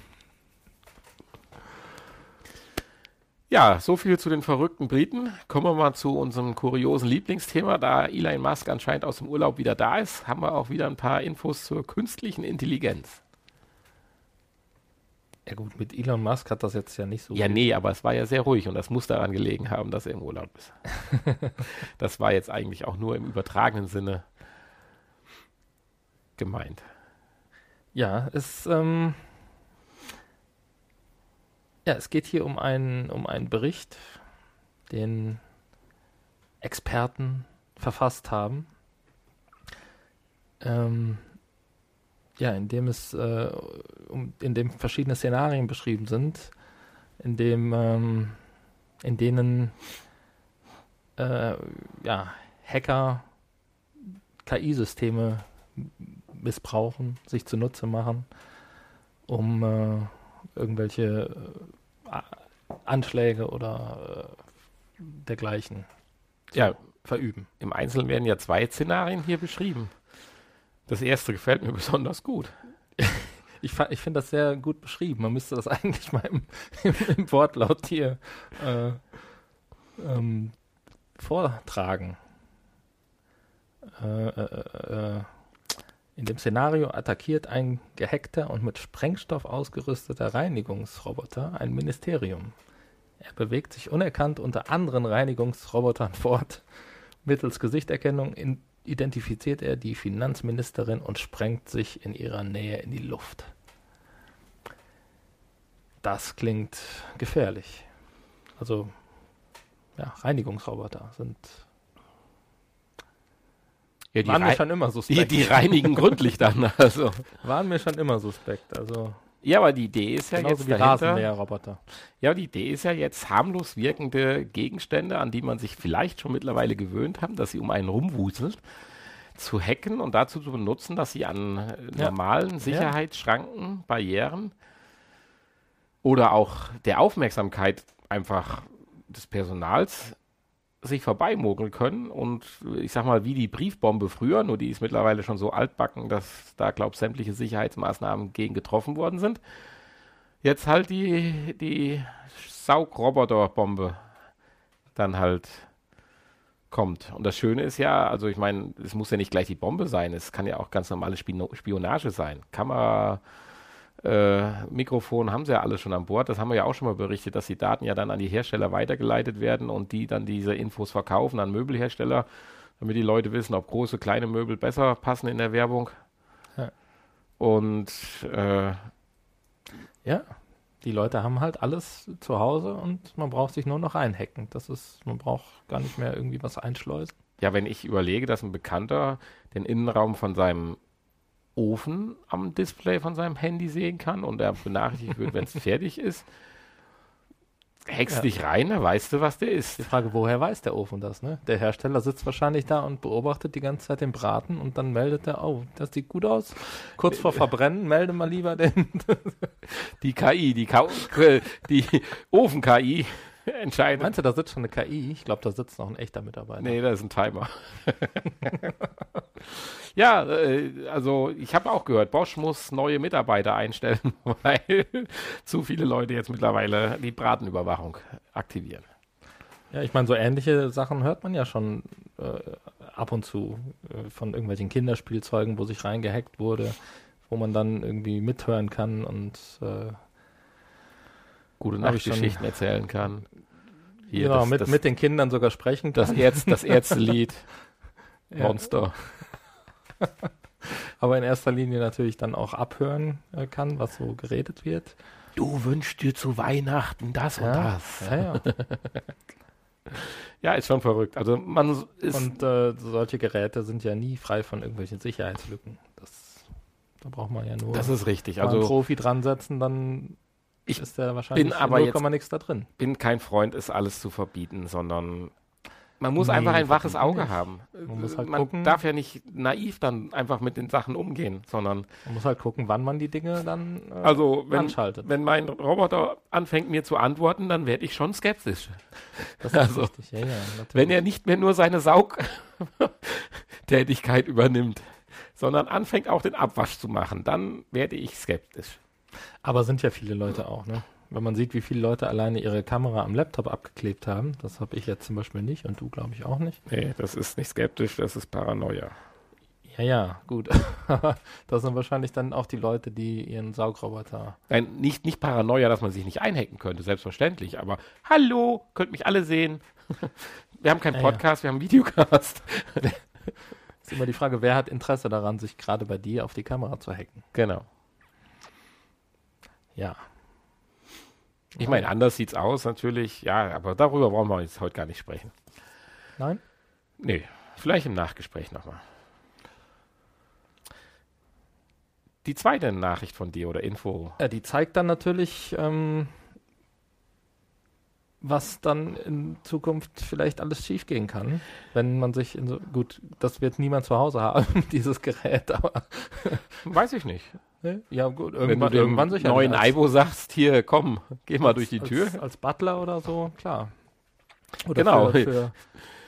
Ja, so viel zu den verrückten Briten. Kommen wir mal zu unserem kuriosen Lieblingsthema. Da Elon Musk anscheinend aus dem Urlaub wieder da ist, haben wir auch wieder ein paar Infos zur künstlichen Intelligenz. Ja gut, mit Elon Musk hat das jetzt ja nicht so. Ja, nee, aber es war ja sehr ruhig und das muss daran gelegen haben, dass er im Urlaub ist. das war jetzt eigentlich auch nur im übertragenen Sinne gemeint. Ja, es, ähm, ja, es geht hier um einen, um einen Bericht, den Experten verfasst haben. Ähm, ja, in dem es, äh, um, in dem verschiedene Szenarien beschrieben sind, in dem, ähm, in denen äh, ja, Hacker KI-Systeme missbrauchen, sich zunutze machen, um äh, irgendwelche äh, Anschläge oder äh, dergleichen zu Ja. verüben. Im Einzelnen werden ja zwei Szenarien hier beschrieben. Das erste gefällt mir besonders gut. Ich, ich finde das sehr gut beschrieben. Man müsste das eigentlich mal im, im, im Wortlaut hier äh, ähm, vortragen. Äh, äh, äh, in dem Szenario attackiert ein gehackter und mit Sprengstoff ausgerüsteter Reinigungsroboter ein Ministerium. Er bewegt sich unerkannt unter anderen Reinigungsrobotern fort. Mittels Gesichterkennung in, identifiziert er die Finanzministerin und sprengt sich in ihrer Nähe in die Luft. Das klingt gefährlich. Also, ja, Reinigungsroboter sind. Ja, die, waren mir schon immer die, suspekt. die reinigen gründlich dann. Also. waren mir schon immer suspekt. Also, Ja, aber die Idee ist ja genauso jetzt wie Rasenmäherroboter. Ja, die Idee ist ja jetzt harmlos wirkende Gegenstände, an die man sich vielleicht schon mittlerweile gewöhnt haben, dass sie um einen rumwuseln, zu hacken und dazu zu benutzen, dass sie an äh, Ja. normalen Sicherheitsschranken, Barrieren oder auch der Aufmerksamkeit einfach des Personals sich vorbeimogeln können und ich sag mal, wie die Briefbombe früher, nur die ist mittlerweile schon so altbacken, dass da, glaub sämtliche Sicherheitsmaßnahmen gegen getroffen worden sind. Jetzt halt die, die Saugroboterbombe dann halt kommt. Und das Schöne ist ja, also ich meine, es muss ja nicht gleich die Bombe sein, es kann ja auch ganz normale Spionage sein. Kamera, äh, Mikrofon haben sie ja alles schon an Bord. Das haben wir ja auch schon mal berichtet, dass die Daten ja dann an die Hersteller weitergeleitet werden und die dann diese Infos verkaufen an Möbelhersteller, damit die Leute wissen, ob große, kleine Möbel besser passen in der Werbung. Ja. Und äh, ja, die Leute haben halt alles zu Hause und man braucht sich nur noch einhacken. Das ist, man braucht gar nicht mehr irgendwie was einschleusen. Ja, wenn ich überlege, dass ein Bekannter den Innenraum von seinem Ofen am Display von seinem Handy sehen kann und er benachrichtigt wird, wenn es fertig ist. Hext ja. dich rein, da weißt du, was der ist. Die Frage, woher weiß der Ofen das, ne? Der Hersteller sitzt wahrscheinlich da und beobachtet die ganze Zeit den Braten und dann meldet er, oh, das sieht gut aus. Kurz vor Verbrennen, melde mal lieber den. die KI, die, die Ofen-KI entscheidet. Meinst du, da sitzt schon eine KI? Ich glaube, da sitzt noch ein echter Mitarbeiter. Nee, da ist ein Timer. Ja, äh, also ich habe auch gehört, Bosch muss neue Mitarbeiter einstellen, weil zu viele Leute jetzt mittlerweile die Bratenüberwachung aktivieren. Ja, ich meine, so ähnliche Sachen hört man ja schon äh, ab und zu äh, von irgendwelchen Kinderspielzeugen, wo sich reingehackt wurde, wo man dann irgendwie mithören kann und äh, gute Nachtgeschichten erzählen kann. Hier, genau, das, mit, das, mit den Kindern sogar sprechen kann. Das, Erz, das Ärztelied Monster. Aber in erster Linie natürlich dann auch abhören äh, kann, was so geredet wird. Du wünschst dir zu Weihnachten das ja, und das. Ja, ja. ja, ist schon verrückt. Also man ist und äh, solche Geräte sind ja nie frei von irgendwelchen Sicherheitslücken. Das, da braucht man ja nur das ist richtig. Also einen Profi dran setzen, dann ich ist der wahrscheinlich bin aber jetzt nichts da drin. Bin kein Freund, ist alles zu verbieten, sondern man muss nee, einfach ein waches Auge nicht. haben. Man, muss halt man gucken, darf ja nicht naiv dann einfach mit den Sachen umgehen, sondern man muss halt gucken, wann man die Dinge dann äh, also wenn, anschaltet. Wenn mein Roboter anfängt mir zu antworten, dann werde ich schon skeptisch. Das ist also, richtig. Ja, ja, wenn er nicht mehr nur seine Saugtätigkeit übernimmt, sondern anfängt auch den Abwasch zu machen, dann werde ich skeptisch. Aber sind ja viele Leute auch, ne? Wenn man sieht, wie viele Leute alleine ihre Kamera am Laptop abgeklebt haben, das habe ich jetzt zum Beispiel nicht und du glaube ich auch nicht. Nee, das ist nicht skeptisch, das ist Paranoia. Ja, ja, gut. das sind wahrscheinlich dann auch die Leute, die ihren Saugroboter. Nein, nicht, nicht Paranoia, dass man sich nicht einhacken könnte, selbstverständlich, aber hallo, könnt mich alle sehen. Wir haben keinen Podcast, ja, ja. wir haben einen Videocast. ist immer die Frage, wer hat Interesse daran, sich gerade bei dir auf die Kamera zu hacken? Genau. Ja. Ich meine, anders sieht es aus natürlich, ja, aber darüber wollen wir jetzt heute gar nicht sprechen. Nein? Nee, vielleicht im Nachgespräch nochmal. Die zweite Nachricht von dir oder Info. Ja, die zeigt dann natürlich, ähm, was dann in Zukunft vielleicht alles schiefgehen kann, wenn man sich in so, gut, das wird niemand zu Hause haben, dieses Gerät, aber. Weiß ich nicht. Ja, gut, irgendwann, wenn du irgendwann sicher. neuen Ivo sagst, hier, komm, geh mal als, durch die Tür. Als, als, Butler oder so, klar. Oder genau. Für, für,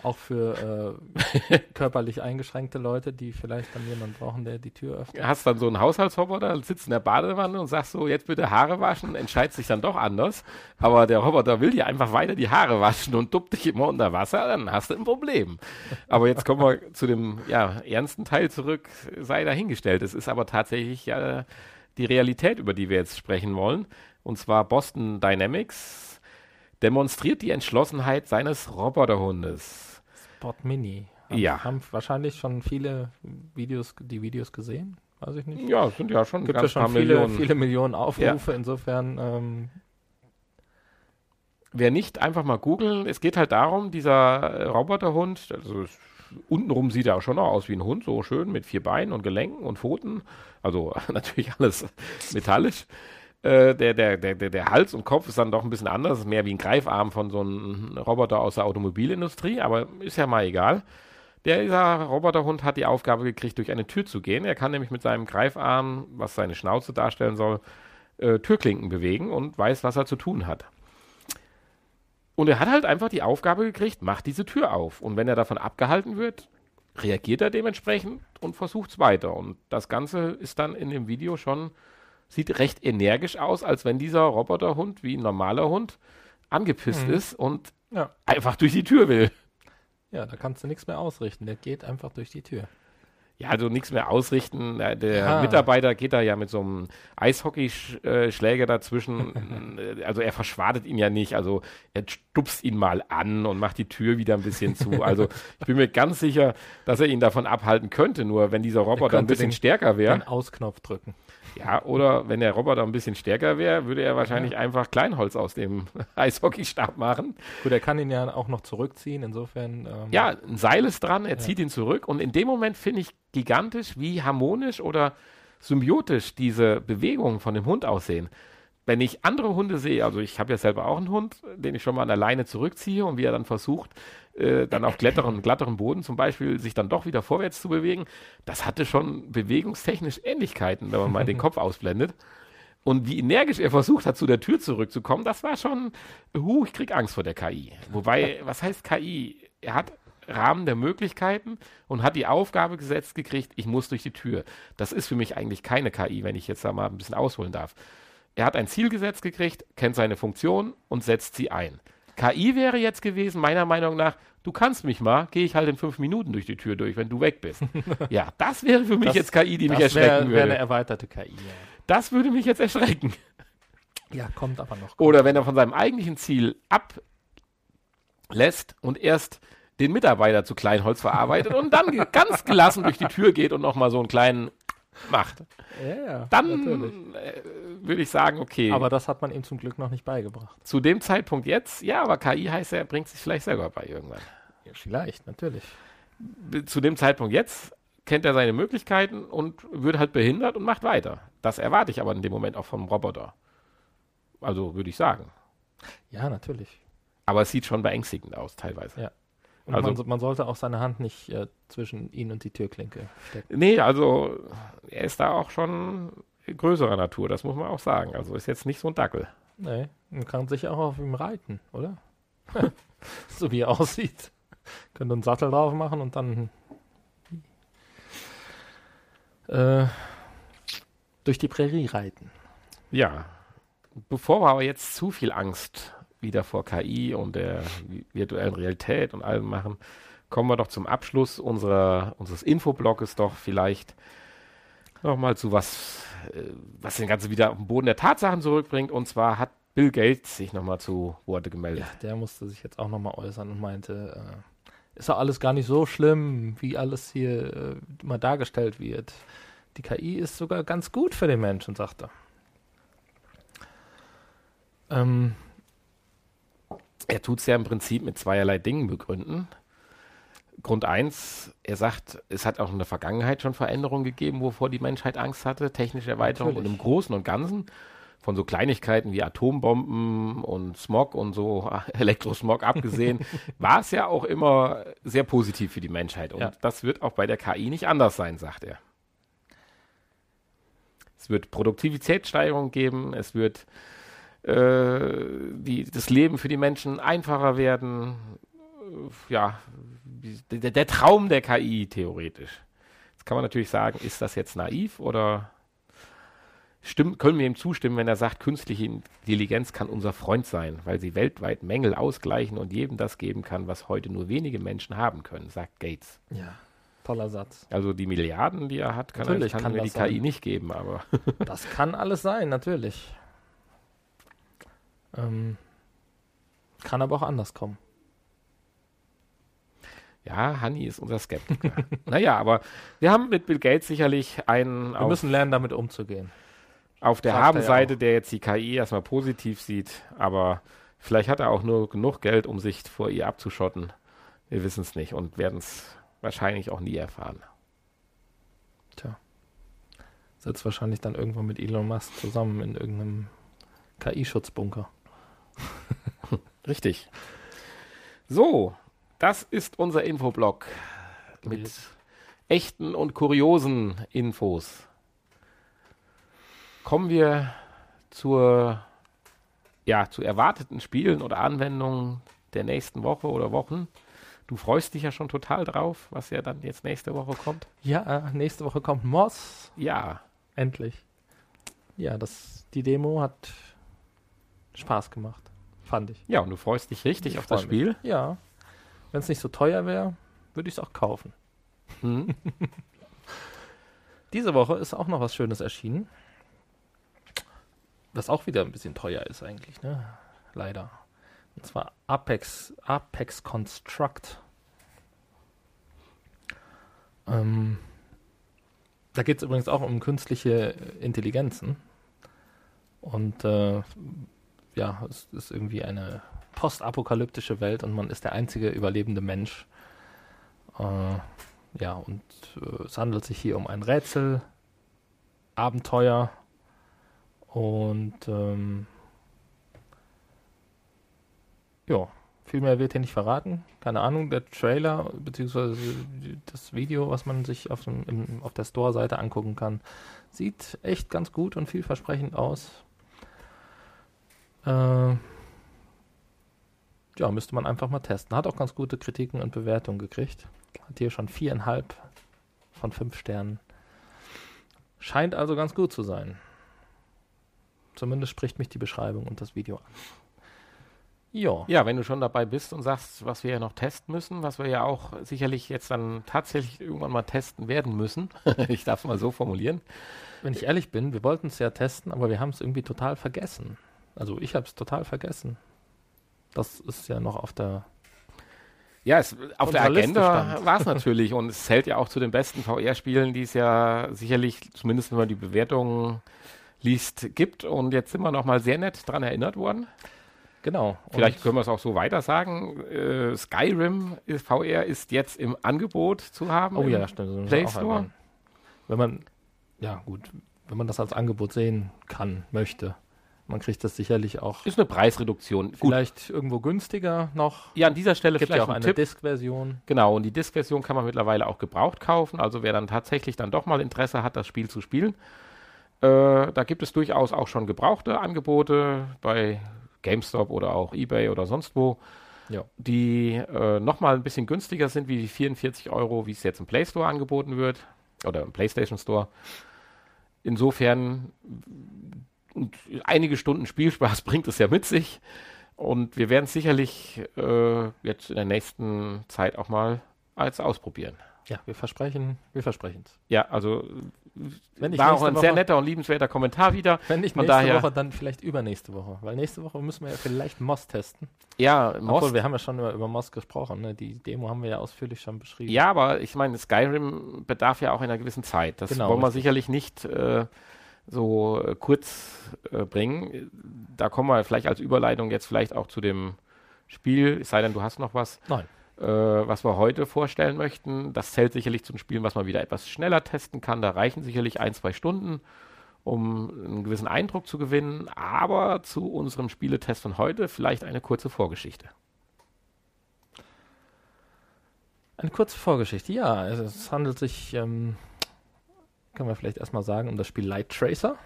auch für äh, körperlich eingeschränkte Leute, die vielleicht dann jemanden brauchen, der die Tür öffnet. Hast dann so einen Haushaltsroboter, sitzt in der Badewanne und sagst so, jetzt bitte Haare waschen, entscheidet sich dann doch anders. Aber der Roboter will dir einfach weiter die Haare waschen und duppt dich immer unter Wasser, dann hast du ein Problem. Aber jetzt kommen wir zu dem ja, ernsten Teil zurück, sei dahingestellt. Es ist aber tatsächlich ja die Realität, über die wir jetzt sprechen wollen. Und zwar Boston Dynamics demonstriert die Entschlossenheit seines Roboterhundes. Spot Mini. Haben, ja. Haben wahrscheinlich schon viele Videos, die Videos gesehen? Weiß ich nicht. Ja, sind ja schon Gibt ganz ja schon viele Millionen. viele Millionen Aufrufe. Ja. Insofern. Ähm, Wer nicht, einfach mal googeln. Es geht halt darum, dieser Roboterhund, also untenrum sieht er auch schon noch aus wie ein Hund, so schön mit vier Beinen und Gelenken und Pfoten. Also natürlich alles metallisch. Äh, der, der, der, der Hals und Kopf ist dann doch ein bisschen anders, ist mehr wie ein Greifarm von so einem Roboter aus der Automobilindustrie, aber ist ja mal egal. Der, dieser Roboterhund hat die Aufgabe gekriegt, durch eine Tür zu gehen. Er kann nämlich mit seinem Greifarm, was seine Schnauze darstellen soll, äh, Türklinken bewegen und weiß, was er zu tun hat. Und er hat halt einfach die Aufgabe gekriegt, macht diese Tür auf. Und wenn er davon abgehalten wird, reagiert er dementsprechend und versucht es weiter. Und das Ganze ist dann in dem Video schon, sieht recht energisch aus, als wenn dieser Roboterhund, wie ein normaler Hund, angepisst Mhm. ist und Ja. einfach durch die Tür will. Ja, da kannst du nichts mehr ausrichten. Der geht einfach durch die Tür. Ja, also nichts mehr ausrichten. Der Ja. Mitarbeiter geht da ja mit so einem Eishockeyschläger dazwischen. Also er verschwadet ihn ja nicht. Also er stupst ihn mal an und macht die Tür wieder ein bisschen zu. Also ich bin mir ganz sicher, dass er ihn davon abhalten könnte. Nur wenn dieser Roboter ein bisschen den- stärker wäre, Den Ausknopf drücken. Ja, oder wenn der Roboter ein bisschen stärker wäre, würde er wahrscheinlich einfach Kleinholz aus dem Eishockeystab machen. Gut, er kann ihn ja auch noch zurückziehen. Insofern. Ähm, Ja, ein Seil ist dran, er zieht ihn zurück und in dem Moment finde ich gigantisch, wie harmonisch oder symbiotisch diese Bewegungen von dem Hund aussehen. Wenn ich andere Hunde sehe, also ich habe ja selber auch einen Hund, den ich schon mal an der Leine zurückziehe und wie er dann versucht, äh, dann auf glatteren, glatteren Boden zum Beispiel sich dann doch wieder vorwärts zu bewegen, das hatte schon bewegungstechnisch Ähnlichkeiten, wenn man mal den Kopf ausblendet. Und wie energisch er versucht hat, zu der Tür zurückzukommen, das war schon, huh, ich krieg Angst vor der KI. Wobei, was heißt KI? Er hat Rahmen der Möglichkeiten und hat die Aufgabe gesetzt gekriegt, ich muss durch die Tür. Das ist für mich eigentlich keine KI, wenn ich jetzt da mal ein bisschen ausholen darf. Er hat ein Ziel gesetzt gekriegt, kennt seine Funktion und setzt sie ein. KI wäre jetzt gewesen, meiner Meinung nach, du kannst mich mal, gehe ich halt in fünf Minuten durch die Tür durch, wenn du weg bist. ja, das wäre für mich Das- jetzt KI, die mich das erschrecken wäre wär eine würde. erweiterte KI. Das würde mich jetzt erschrecken. Ja, ja kommt aber noch. Oder wenn er von seinem eigentlichen Ziel ablässt und erst den Mitarbeiter zu Kleinholz verarbeitet und dann ganz gelassen durch die Tür geht und nochmal so einen kleinen macht. Ja, ja, natürlich. Dann äh, würde ich sagen, okay, Aber das hat man ihm zum Glück noch nicht beigebracht. zu dem Zeitpunkt jetzt, ja, aber KI heißt, er bringt sich vielleicht selber bei irgendwann. Ja, vielleicht, natürlich. B- Zu dem Zeitpunkt jetzt kennt er seine Möglichkeiten und wird halt behindert und macht weiter. Das erwarte ich aber in dem Moment auch vom Roboter. Also würde ich sagen. Ja, natürlich. Aber es sieht schon beängstigend aus, teilweise. Ja. Und Also- man, man sollte auch seine Hand nicht äh, zwischen ihn und die Türklinke stecken. Nee, also er ist da auch schon größerer Natur, das muss man auch sagen. Also ist jetzt nicht so ein Dackel. Nee, man kann sicher auch auf ihm reiten, oder? so wie er aussieht. Könnte einen Sattel drauf machen und dann äh, durch die Prärie reiten. Ja. Bevor wir aber jetzt zu viel Angst wieder vor KI und der vi- virtuellen Realität und allem machen, kommen wir doch zum Abschluss unserer, unseres Infoblocks doch vielleicht nochmal zu was, äh, was den Ganzen wieder auf den Boden der Tatsachen zurückbringt. Und zwar hat Bill Gates sich nochmal zu Worte gemeldet. Ja, der musste sich jetzt auch nochmal äußern und meinte, äh, ist doch alles gar nicht so schlimm, wie alles hier äh, mal dargestellt wird. Die KI ist sogar ganz gut für den Menschen, sagt er. Ähm, Er tut es ja im Prinzip mit zweierlei Dingen begründen. Grund eins, er sagt, es hat auch in der Vergangenheit schon Veränderungen gegeben, wovor die Menschheit Angst hatte, technische Erweiterung. Natürlich. Und im Großen und Ganzen, von so Kleinigkeiten wie Atombomben und Smog und so, Elektrosmog abgesehen, war es ja auch immer sehr positiv für die Menschheit. Und Ja. das wird auch bei der KI nicht anders sein, sagt er. Es wird Produktivitätssteigerung geben, es wird die, das Leben für die Menschen einfacher werden. Äh, Ja, der, der Traum der KI theoretisch. Jetzt kann man natürlich sagen, ist das jetzt naiv oder stimmt, können wir ihm zustimmen, wenn er sagt, künstliche Intelligenz kann unser Freund sein, weil sie weltweit Mängel ausgleichen und jedem das geben kann, was heute nur wenige Menschen haben können, sagt Gates. ja, toller Satz. Also die Milliarden, die er hat, kann, Natürlich er, kann, kann mir die das sein. KI nicht geben, aber Das kann alles sein, natürlich. Ähm, kann aber auch anders kommen. Ja, Hanni ist unser Skeptiker. naja, aber wir haben mit Bill Gates sicherlich einen Wir müssen lernen, damit umzugehen. auf der er ja Habenseite, auch. der jetzt die KI erstmal positiv sieht, aber vielleicht hat er auch nur genug Geld, um sich vor ihr abzuschotten. Wir wissen es nicht und werden es wahrscheinlich auch nie erfahren. Tja. Sitzt wahrscheinlich dann irgendwann mit Elon Musk zusammen in irgendeinem KI-Schutzbunker. Richtig. So, das ist unser Infoblog mit echten und kuriosen Infos. Kommen wir zur ja, zu erwarteten Spielen oder Anwendungen der nächsten Woche oder Wochen. Du freust dich ja schon total drauf, was ja dann jetzt nächste Woche kommt. Ja, nächste Woche kommt Moss. Ja. Endlich. Ja, das, die Demo hat Spaß gemacht, fand ich. Ja, und du freust dich richtig ich auf das Spiel? Mich. Ja. Wenn es nicht so teuer wäre, würde ich es auch kaufen. Hm. Diese Woche ist auch noch was Schönes erschienen. Was auch wieder ein bisschen teuer ist eigentlich, ne? Leider. Und zwar Apex, Apex Construct. Ähm, da geht es übrigens auch um künstliche Intelligenzen. Und äh, ja, es ist irgendwie eine postapokalyptische Welt und man ist der einzige überlebende Mensch. Äh, ja, und äh, es handelt sich hier um ein Rätsel, Abenteuer und ähm, ja, viel mehr wird hier nicht verraten. Keine Ahnung, der Trailer bzw. das Video, was man sich auf, dem, im, auf der Store-Seite angucken kann, sieht echt ganz gut und vielversprechend aus. Äh, ja, müsste man einfach mal testen. Hat auch ganz gute Kritiken und Bewertungen gekriegt. Hat hier schon viereinhalb von fünf Sternen. Scheint also ganz gut zu sein. Zumindest spricht mich die Beschreibung und das Video an. Ja. Ja, wenn du schon dabei bist und sagst, was wir ja noch testen müssen, was wir ja auch sicherlich jetzt dann tatsächlich irgendwann mal testen werden müssen. ich darf es mal so formulieren. Wenn ich ehrlich bin, wir wollten es ja testen, aber wir haben es irgendwie total vergessen. Also ich habe es total vergessen. Das ist ja noch auf der ja, es, auf der Agenda war es natürlich und es zählt ja auch zu den besten VR-Spielen, die es ja sicherlich, zumindest wenn man die Bewertungen liest, gibt. Und jetzt sind wir nochmal sehr nett daran erinnert worden. Genau. Vielleicht und können wir es auch so weiter sagen. Äh, Skyrim ist, VR ist jetzt im Angebot zu haben. Oh ja, stimmt. Play Store. Wenn man, ja gut, wenn man das als Angebot sehen kann, möchte. Man kriegt das sicherlich auch. Ist eine Preisreduktion. Vielleicht Gut. irgendwo günstiger noch. Ja, an dieser Stelle Gibt vielleicht ja auch eine Disk-Version. Genau, und die Disk-Version kann man mittlerweile auch gebraucht kaufen. Also wer dann tatsächlich dann doch mal Interesse hat, das Spiel zu spielen, äh, da gibt es durchaus auch schon gebrauchte Angebote bei GameStop oder auch eBay oder sonst wo, ja. die äh, nochmal ein bisschen günstiger sind wie die 44 Euro, wie es jetzt im Play Store angeboten wird oder im PlayStation Store. Insofern und einige Stunden Spielspaß bringt es ja mit sich. Und wir werden es sicherlich äh, jetzt in der nächsten Zeit auch mal als ausprobieren. Ja, wir versprechen, wir versprechen es. Ja, also wenn war auch ein Woche, sehr netter und liebenswerter Kommentar wieder. Wenn nicht nächste daher, Woche, dann vielleicht übernächste Woche. Weil nächste Woche müssen wir ja vielleicht Moss testen. Ja, Moss. Obwohl, wir haben ja schon über, über Moss gesprochen. Ne? Die Demo haben wir ja ausführlich schon beschrieben. Ja, aber ich meine, Skyrim bedarf ja auch einer gewissen Zeit. Das genau, wollen wir sicherlich nicht äh, so äh, kurz äh, bringen. Da kommen wir vielleicht als Überleitung jetzt vielleicht auch zu dem Spiel, es sei denn, du hast noch was. Nein. Äh, was wir heute vorstellen möchten. Das zählt sicherlich zu den Spielen, was man wieder etwas schneller testen kann. Da reichen sicherlich ein, zwei Stunden, um einen gewissen Eindruck zu gewinnen. Aber zu unserem Spieletest von heute vielleicht eine kurze Vorgeschichte. Eine kurze Vorgeschichte, ja. Es handelt sich ähm, können wir vielleicht erstmal sagen, um das Spiel Light Tracer.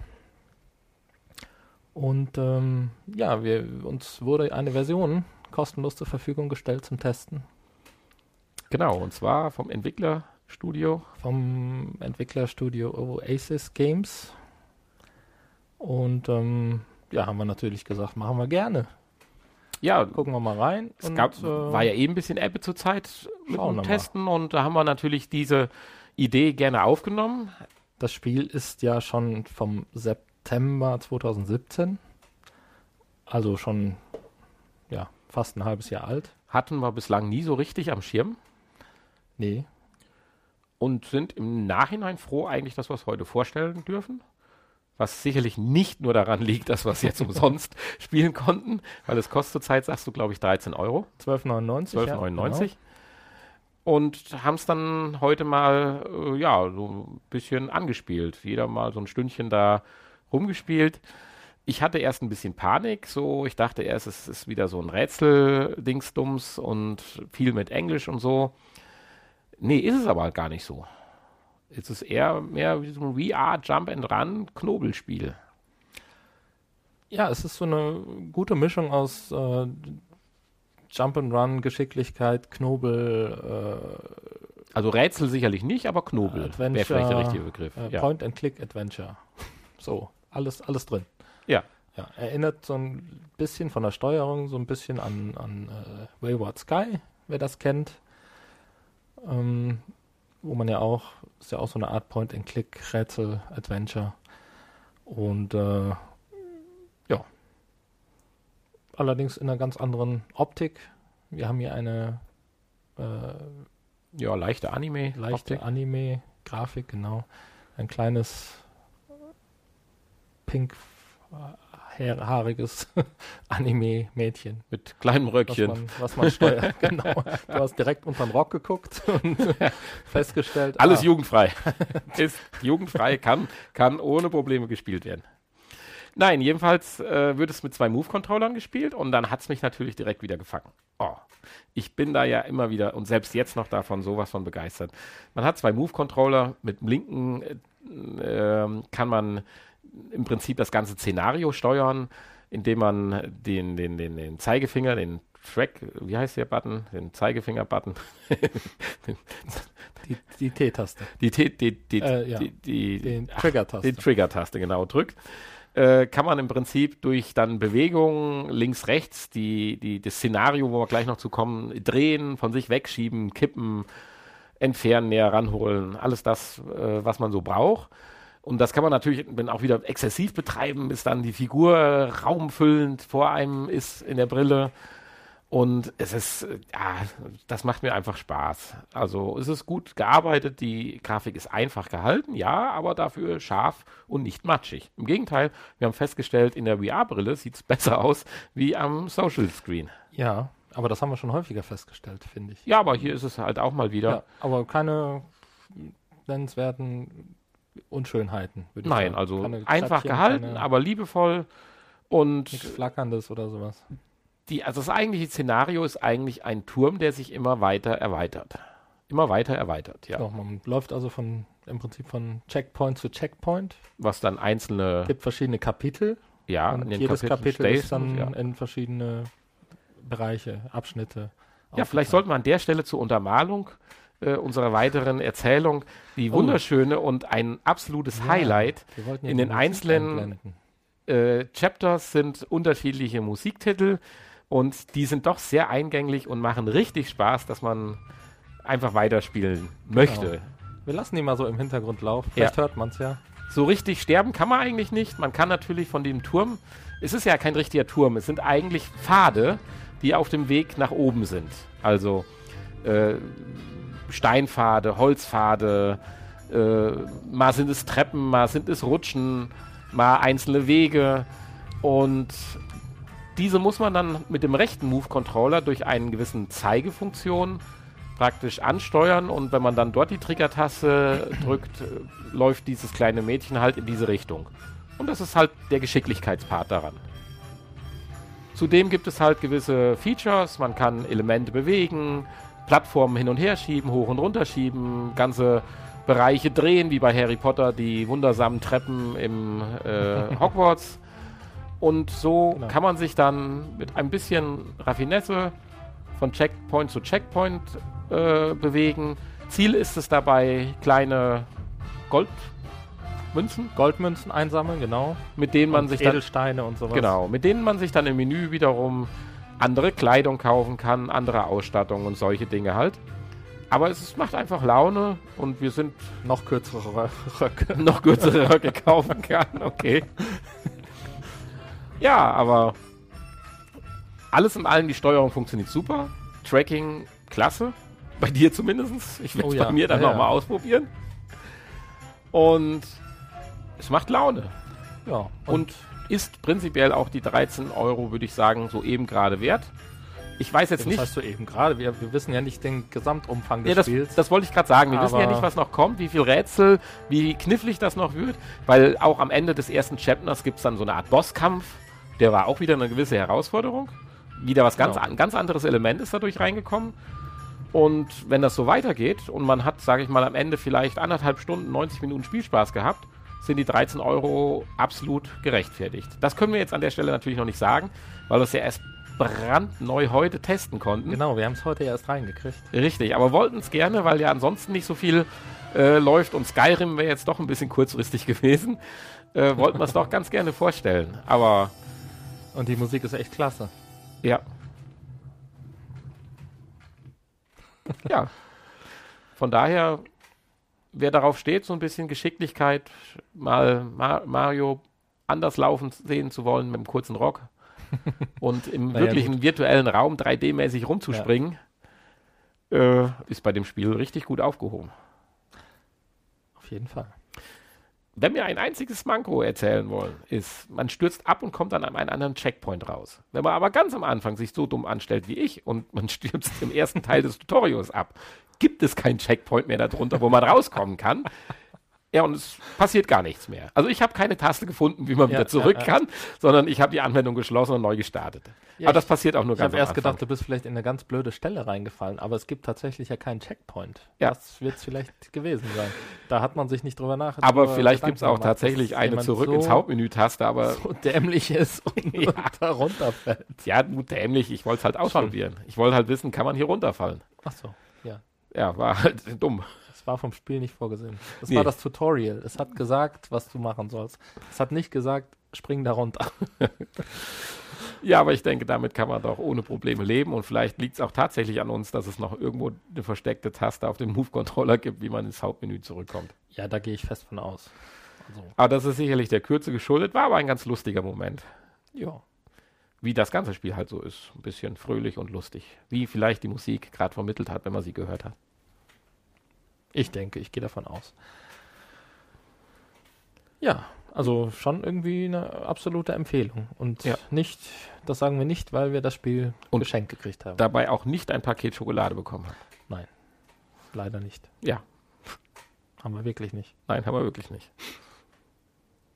Und ähm, ja, wir, uns wurde eine Version kostenlos zur Verfügung gestellt zum Testen. Genau, und zwar vom Entwicklerstudio. Vom Entwicklerstudio Oasis Games. Und ähm, ja, haben wir natürlich gesagt, machen wir gerne. Ja, gucken wir mal rein. Es und, gab, äh, war ja eben ein bisschen Ebbe zur Zeit mit dem Testen und da haben wir natürlich diese Idee gerne aufgenommen. Das Spiel ist ja schon vom September 2017, also schon ja, fast ein halbes Jahr alt. Hatten wir bislang nie so richtig am Schirm. Nee. Und sind im Nachhinein froh eigentlich, dass wir es heute vorstellen dürfen. Was sicherlich nicht nur daran liegt, dass wir es jetzt umsonst spielen konnten, weil es kostet zurzeit, sagst du, glaube ich, 13 Euro. 12,99. 12,99. Ja, genau und haben es dann heute mal äh, ja so ein bisschen angespielt. Jeder mal so ein Stündchen da rumgespielt. Ich hatte erst ein bisschen Panik, so ich dachte erst, es ist wieder so ein Rätsel-Dingsdums und viel mit Englisch und so. Nee, ist es aber gar nicht so. Es ist eher mehr wie so ein VR Jump and Run Knobelspiel. Ja, es ist so eine gute Mischung aus äh, Jump'n'Run, Geschicklichkeit, Knobel, äh, also Rätsel sicherlich nicht, aber Knobel wäre vielleicht der richtige Begriff. Äh, ja. Point-and-Click-Adventure. So, alles, alles drin. Ja. ja. Erinnert so ein bisschen von der Steuerung so ein bisschen an, an äh, Wayward Sky, wer das kennt. Ähm, wo man ja auch, ist ja auch so eine Art Point-and-Click-Rätsel-Adventure. Und äh. Allerdings in einer ganz anderen Optik. Wir haben hier eine äh, ja, leichte Anime. Leichte Anime-Grafik, genau. Ein kleines pink haariges Anime-Mädchen. Mit kleinem Röckchen. Was man, was man steuert, genau. Du hast direkt unter den Rock geguckt und festgestellt. Alles ah. jugendfrei. Ist jugendfrei, kann, kann ohne Probleme gespielt werden. Nein, jedenfalls äh, wird es mit zwei Move-Controllern gespielt und dann hat es mich natürlich direkt wieder gefangen. Oh, ich bin da ja immer wieder und selbst jetzt noch davon sowas von begeistert. Man hat zwei Move-Controller, mit dem linken äh, kann man im Prinzip das ganze Szenario steuern, indem man den, den, den, den Zeigefinger, den Track, wie heißt der Button? Den Zeigefinger-Button. die, die T-Taste. Die, T, die, die, äh, ja. die, die, den Trigger-Taste. Den Trigger-Taste, genau, drückt. Äh, kann man im Prinzip durch dann Bewegungen links, rechts, die, die, das Szenario, wo wir gleich noch zu kommen, drehen, von sich wegschieben, kippen, entfernen, näher ranholen, alles das, äh, was man so braucht. Und das kann man natürlich auch wieder exzessiv betreiben, bis dann die Figur raumfüllend vor einem ist in der Brille. Und es ist, ja, das macht mir einfach Spaß. Also es ist gut gearbeitet, die Grafik ist einfach gehalten, ja, aber dafür scharf und nicht matschig. Im Gegenteil, wir haben festgestellt, in der VR-Brille sieht es besser aus wie am Social Screen. Ja, aber das haben wir schon häufiger festgestellt, finde ich. Ja, aber hier ist es halt auch mal wieder. Ja, aber keine nennenswerten Unschönheiten. Würde Nein, sagen. also keine einfach gehalten, keine, aber liebevoll und nichts Flackerndes oder sowas. Die, also das eigentliche Szenario ist eigentlich ein Turm, der sich immer weiter erweitert. Immer weiter erweitert, ja. Doch, man läuft also von im Prinzip von Checkpoint zu Checkpoint. Was dann einzelne. Es gibt verschiedene Kapitel. Ja, und jedes Kapitel, Kapitel ist dann ja. in verschiedene Bereiche, Abschnitte. Ja, vielleicht sollten wir an der Stelle zur Untermalung äh, unserer weiteren Erzählung die oh. wunderschöne und ein absolutes ja, Highlight in den einzelnen äh, Chapters sind unterschiedliche Musiktitel und die sind doch sehr eingänglich und machen richtig Spaß, dass man einfach weiterspielen möchte. Genau. Wir lassen die mal so im Hintergrund laufen. Vielleicht ja. hört man es ja. So richtig sterben kann man eigentlich nicht. Man kann natürlich von dem Turm, es ist ja kein richtiger Turm, es sind eigentlich Pfade, die auf dem Weg nach oben sind. Also äh, Steinpfade, Holzpfade, äh, mal sind es Treppen, mal sind es Rutschen, mal einzelne Wege und diese muss man dann mit dem rechten Move-Controller durch einen gewissen Zeigefunktion praktisch ansteuern und wenn man dann dort die Triggertaste drückt, äh, läuft dieses kleine Mädchen halt in diese Richtung. Und das ist halt der Geschicklichkeitspart daran. Zudem gibt es halt gewisse Features, man kann Elemente bewegen, Plattformen hin und her schieben, hoch und runter schieben, ganze Bereiche drehen, wie bei Harry Potter, die wundersamen Treppen im äh, Hogwarts. Und so genau. kann man sich dann mit ein bisschen Raffinesse von Checkpoint zu Checkpoint äh, bewegen. Ziel ist es dabei, kleine Goldmünzen, Goldmünzen einsammeln, genau. Mit denen man und sich Edelsteine dann, und sowas. Genau, mit denen man sich dann im Menü wiederum andere Kleidung kaufen kann, andere Ausstattung und solche Dinge halt. Aber es macht einfach Laune und wir sind noch kürzere Röcke, noch kürzere Röcke kaufen kann, okay. ja, aber alles in allem, die Steuerung funktioniert super. Tracking, klasse. Bei dir zumindest. Ich werde es oh ja. bei mir dann ja, nochmal ja. ausprobieren. Und es macht Laune. Ja. Und, und ist prinzipiell auch die 13 Euro, würde ich sagen, so eben gerade wert. Ich weiß jetzt ja, nicht. Was heißt du eben gerade? Wir, wir, wissen ja nicht den Gesamtumfang des ja, das, Spiels. Das wollte ich gerade sagen. Wir wissen ja nicht, was noch kommt, wie viel Rätsel, wie knifflig das noch wird, weil auch am Ende des ersten Chapters gibt es dann so eine Art Bosskampf. Der war auch wieder eine gewisse Herausforderung. Wieder was ganz, genau. ein ganz anderes Element ist dadurch reingekommen. Und wenn das so weitergeht und man hat, sage ich mal, am Ende vielleicht anderthalb Stunden, 90 Minuten Spielspaß gehabt, sind die 13 Euro absolut gerechtfertigt. Das können wir jetzt an der Stelle natürlich noch nicht sagen, weil wir es ja erst brandneu heute testen konnten. Genau, wir haben es heute erst reingekriegt. Richtig, aber wollten es gerne, weil ja ansonsten nicht so viel äh, läuft und Skyrim wäre jetzt doch ein bisschen kurzfristig gewesen. Äh, wollten wir es doch ganz gerne vorstellen. Aber. Und die Musik ist echt klasse. Ja. ja. Von daher, wer darauf steht, so ein bisschen Geschicklichkeit, mal Ma Mario anders laufen sehen zu wollen mit einem kurzen Rock und im naja, wirklichen gut. virtuellen Raum 3D-mäßig rumzuspringen, ja. äh, ist bei dem Spiel richtig gut aufgehoben. Auf jeden Fall. Wenn wir ein einziges Manko erzählen wollen, ist, man stürzt ab und kommt dann an einen anderen Checkpoint raus. Wenn man aber ganz am Anfang sich so dumm anstellt wie ich und man stürzt im ersten Teil des Tutorials ab, gibt es keinen Checkpoint mehr darunter, wo man rauskommen kann. Ja, und es passiert gar nichts mehr. Also ich habe keine Taste gefunden, wie man ja, wieder zurück ja, ja. kann, sondern ich habe die Anwendung geschlossen und neu gestartet. aber das passiert auch nur ich ganz Ich habe erst gedacht, du bist vielleicht in eine ganz blöde Stelle reingefallen, aber es gibt tatsächlich ja keinen Checkpoint. Ja. Das wird es vielleicht gewesen sein. Da hat man sich nicht drüber nachgedacht. Aber vielleicht gibt es auch tatsächlich eine zurück so ins Hauptmenü-Taste, aber so dämlich ist und ja. da runterfällt. Ja, dämlich. Ich wollte es halt ausprobieren. Schon. Ich wollte halt wissen, kann man hier runterfallen? Ach so, ja. Ja, war halt dumm war vom Spiel nicht vorgesehen. Das nee. war das Tutorial. Es hat gesagt, was du machen sollst. Es hat nicht gesagt, spring da runter. ja, aber ich denke, damit kann man doch ohne Probleme leben und vielleicht liegt es auch tatsächlich an uns, dass es noch irgendwo eine versteckte Taste auf dem Move-Controller gibt, wie man ins Hauptmenü zurückkommt. Ja, da gehe ich fest von aus. Also. Aber das ist sicherlich der Kürze geschuldet, war aber ein ganz lustiger Moment. Ja. Wie das ganze Spiel halt so ist. Ein bisschen fröhlich und lustig. Wie vielleicht die Musik gerade vermittelt hat, wenn man sie gehört hat. Ich denke, ich gehe davon aus. Ja, also schon irgendwie eine absolute Empfehlung. Und ja. nicht, das sagen wir nicht, weil wir das Spiel und geschenkt gekriegt haben. Dabei auch nicht ein Paket Schokolade bekommen haben. Nein, leider nicht. Ja. Haben wir wirklich nicht. Nein, haben wir wirklich nicht.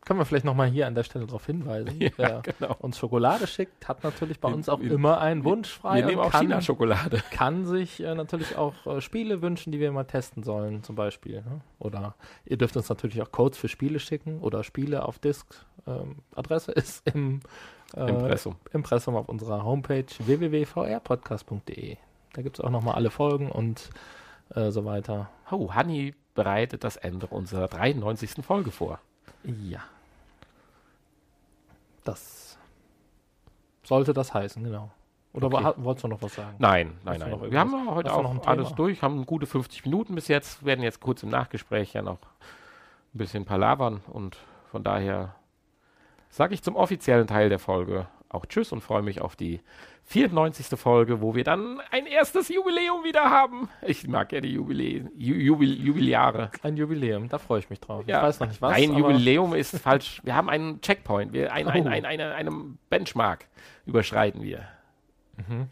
Können wir vielleicht nochmal hier an der Stelle darauf hinweisen. Ja, Wer genau. uns Schokolade schickt, hat natürlich bei uns auch wir, immer einen Wunsch frei. Wir nehmen auch China-Schokolade. Kann sich äh, natürlich auch äh, Spiele wünschen, die wir mal testen sollen, zum Beispiel. Ne? Oder ihr dürft uns natürlich auch Codes für Spiele schicken oder Spiele auf Disk. Ähm, Adresse ist im äh, Impressum. Impressum auf unserer Homepage www.vrpodcast.de. Da gibt es auch nochmal alle Folgen und äh, so weiter. Oh, Hanni bereitet das Ende unserer 93. Folge vor. Ja. Das sollte das heißen, genau. Oder okay. wolltest du noch was sagen? Nein, nein, nein. Wir haben heute auch alles durch, haben gute 50 Minuten bis jetzt, werden jetzt kurz im Nachgespräch ja noch ein bisschen palavern und von daher sage ich zum offiziellen Teil der Folge auch Tschüss und freue mich auf die 94. Folge, wo wir dann ein erstes Jubiläum wieder haben. Ich mag ja die Jubilä Jubil Jubiläare. Ein Jubiläum, da freue ich mich drauf. Ja. Ich weiß noch nicht was. Ein Jubiläum ist falsch. Wir haben einen Checkpoint, wir, ein, ein, oh. ein, eine, einen Benchmark überschreiten wir. Mhm.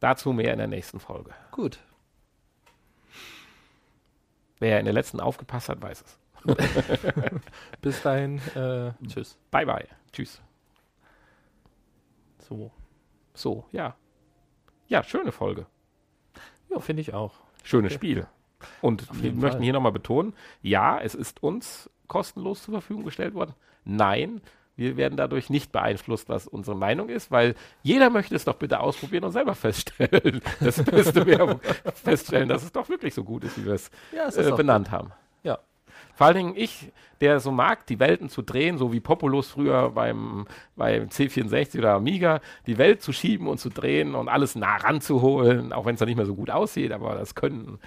Dazu mehr in der nächsten Folge. Gut. Wer in der letzten aufgepasst hat, weiß es. Bis dahin, äh, tschüss. Bye bye. Tschüss. So. So, ja. Ja, schöne Folge. Ja, finde ich auch. Schönes okay. Spiel. Und wir möchten hier nochmal betonen, ja, es ist uns kostenlos zur Verfügung gestellt worden. Nein, wir werden dadurch nicht beeinflusst, was unsere Meinung ist, weil jeder möchte es doch bitte ausprobieren und selber feststellen. Das Beste wäre feststellen, dass es doch wirklich so gut ist, wie wir es ja, äh, benannt haben. Vor allen Dingen ich, der so mag, die Welten zu drehen, so wie Populus früher beim, beim C64 oder Amiga, die Welt zu schieben und zu drehen und alles nah ranzuholen, auch wenn es dann nicht mehr so gut aussieht, aber das können.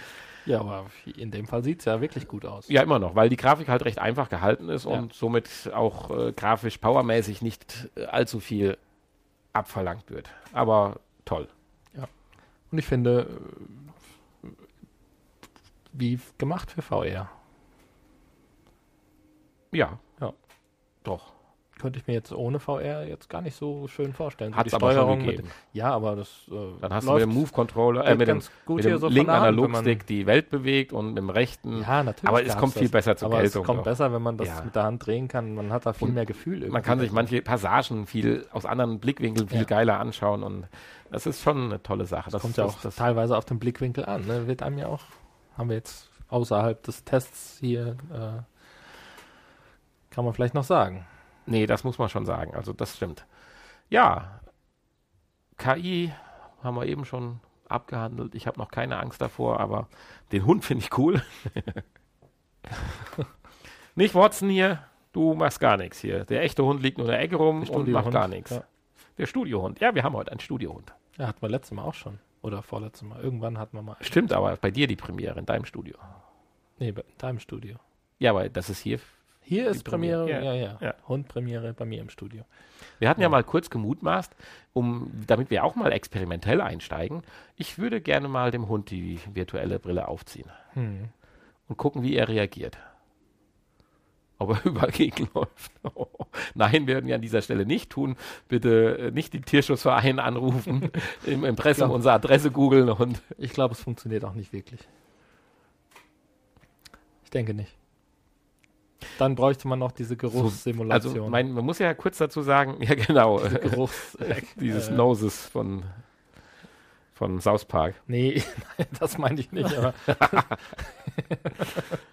Ja, aber in dem Fall sieht es ja wirklich gut aus. Ja, immer noch, weil die Grafik halt recht einfach gehalten ist ja. und somit auch äh, grafisch powermäßig nicht äh, allzu viel abverlangt wird. Aber toll. Ja. Und ich finde, äh, wie gemacht für VR. Ja. Ja. Doch. Könnte ich mir jetzt ohne VR jetzt gar nicht so schön vorstellen. Hat es aber schon gegeben. Mit, ja, aber das äh, Dann hast du mit dem Move-Controller, äh, mit dem, mit dem so linken Analogstick die Welt bewegt und mit dem rechten. Ja, natürlich. Aber es kommt viel besser zur aber Geltung. Es kommt doch. besser, wenn man das ja. mit der Hand drehen kann. Man hat da viel und mehr Gefühl. Man kann sich manche Passagen viel aus anderen Blickwinkeln viel ja. geiler anschauen und das ist schon eine tolle Sache. Das, das kommt ja auch teilweise auf den Blickwinkel an. Ne? Wird einem ja auch, haben wir jetzt außerhalb des Tests hier äh, Kann man vielleicht noch sagen. Nee, das muss man schon sagen. Also das stimmt. Ja, KI haben wir eben schon abgehandelt. Ich habe noch keine Angst davor, aber den Hund finde ich cool. Nicht Watson hier, du machst gar nichts hier. Der echte Hund liegt nur in der Ecke rum Der und macht gar nichts. ja. Der Studiohund. Ja, wir haben heute einen Studiohund. Ja, hatten wir letztes Mal auch schon. Oder vorletztes Mal. Irgendwann hatten wir mal. Stimmt, aber bei dir die Premiere in deinem Studio. Nee, bei- in deinem Studio. Ja, weil das ist hier. Hier ist Premiere, Premiere, ja. ja, ja. Ja. Hund-Premiere bei mir im Studio. Wir hatten ja Ja. mal kurz gemutmaßt, um, damit wir auch mal experimentell einsteigen. Ich würde gerne mal dem Hund die virtuelle Brille aufziehen Hm. und gucken, wie er reagiert. Ob er überall gegenläuft. Nein, werden wir an dieser Stelle nicht tun. Bitte äh, nicht den Tierschutzverein anrufen, im Impressum unsere Adresse googeln und Ich glaube, es funktioniert auch nicht wirklich. Ich denke nicht. Dann bräuchte man noch diese also Geruchssimulation. mein, man muss ja kurz dazu sagen, ja genau, Diese Geruchs dieses äh, Noses von, von South Park. Nee, das meinte ich nicht, aber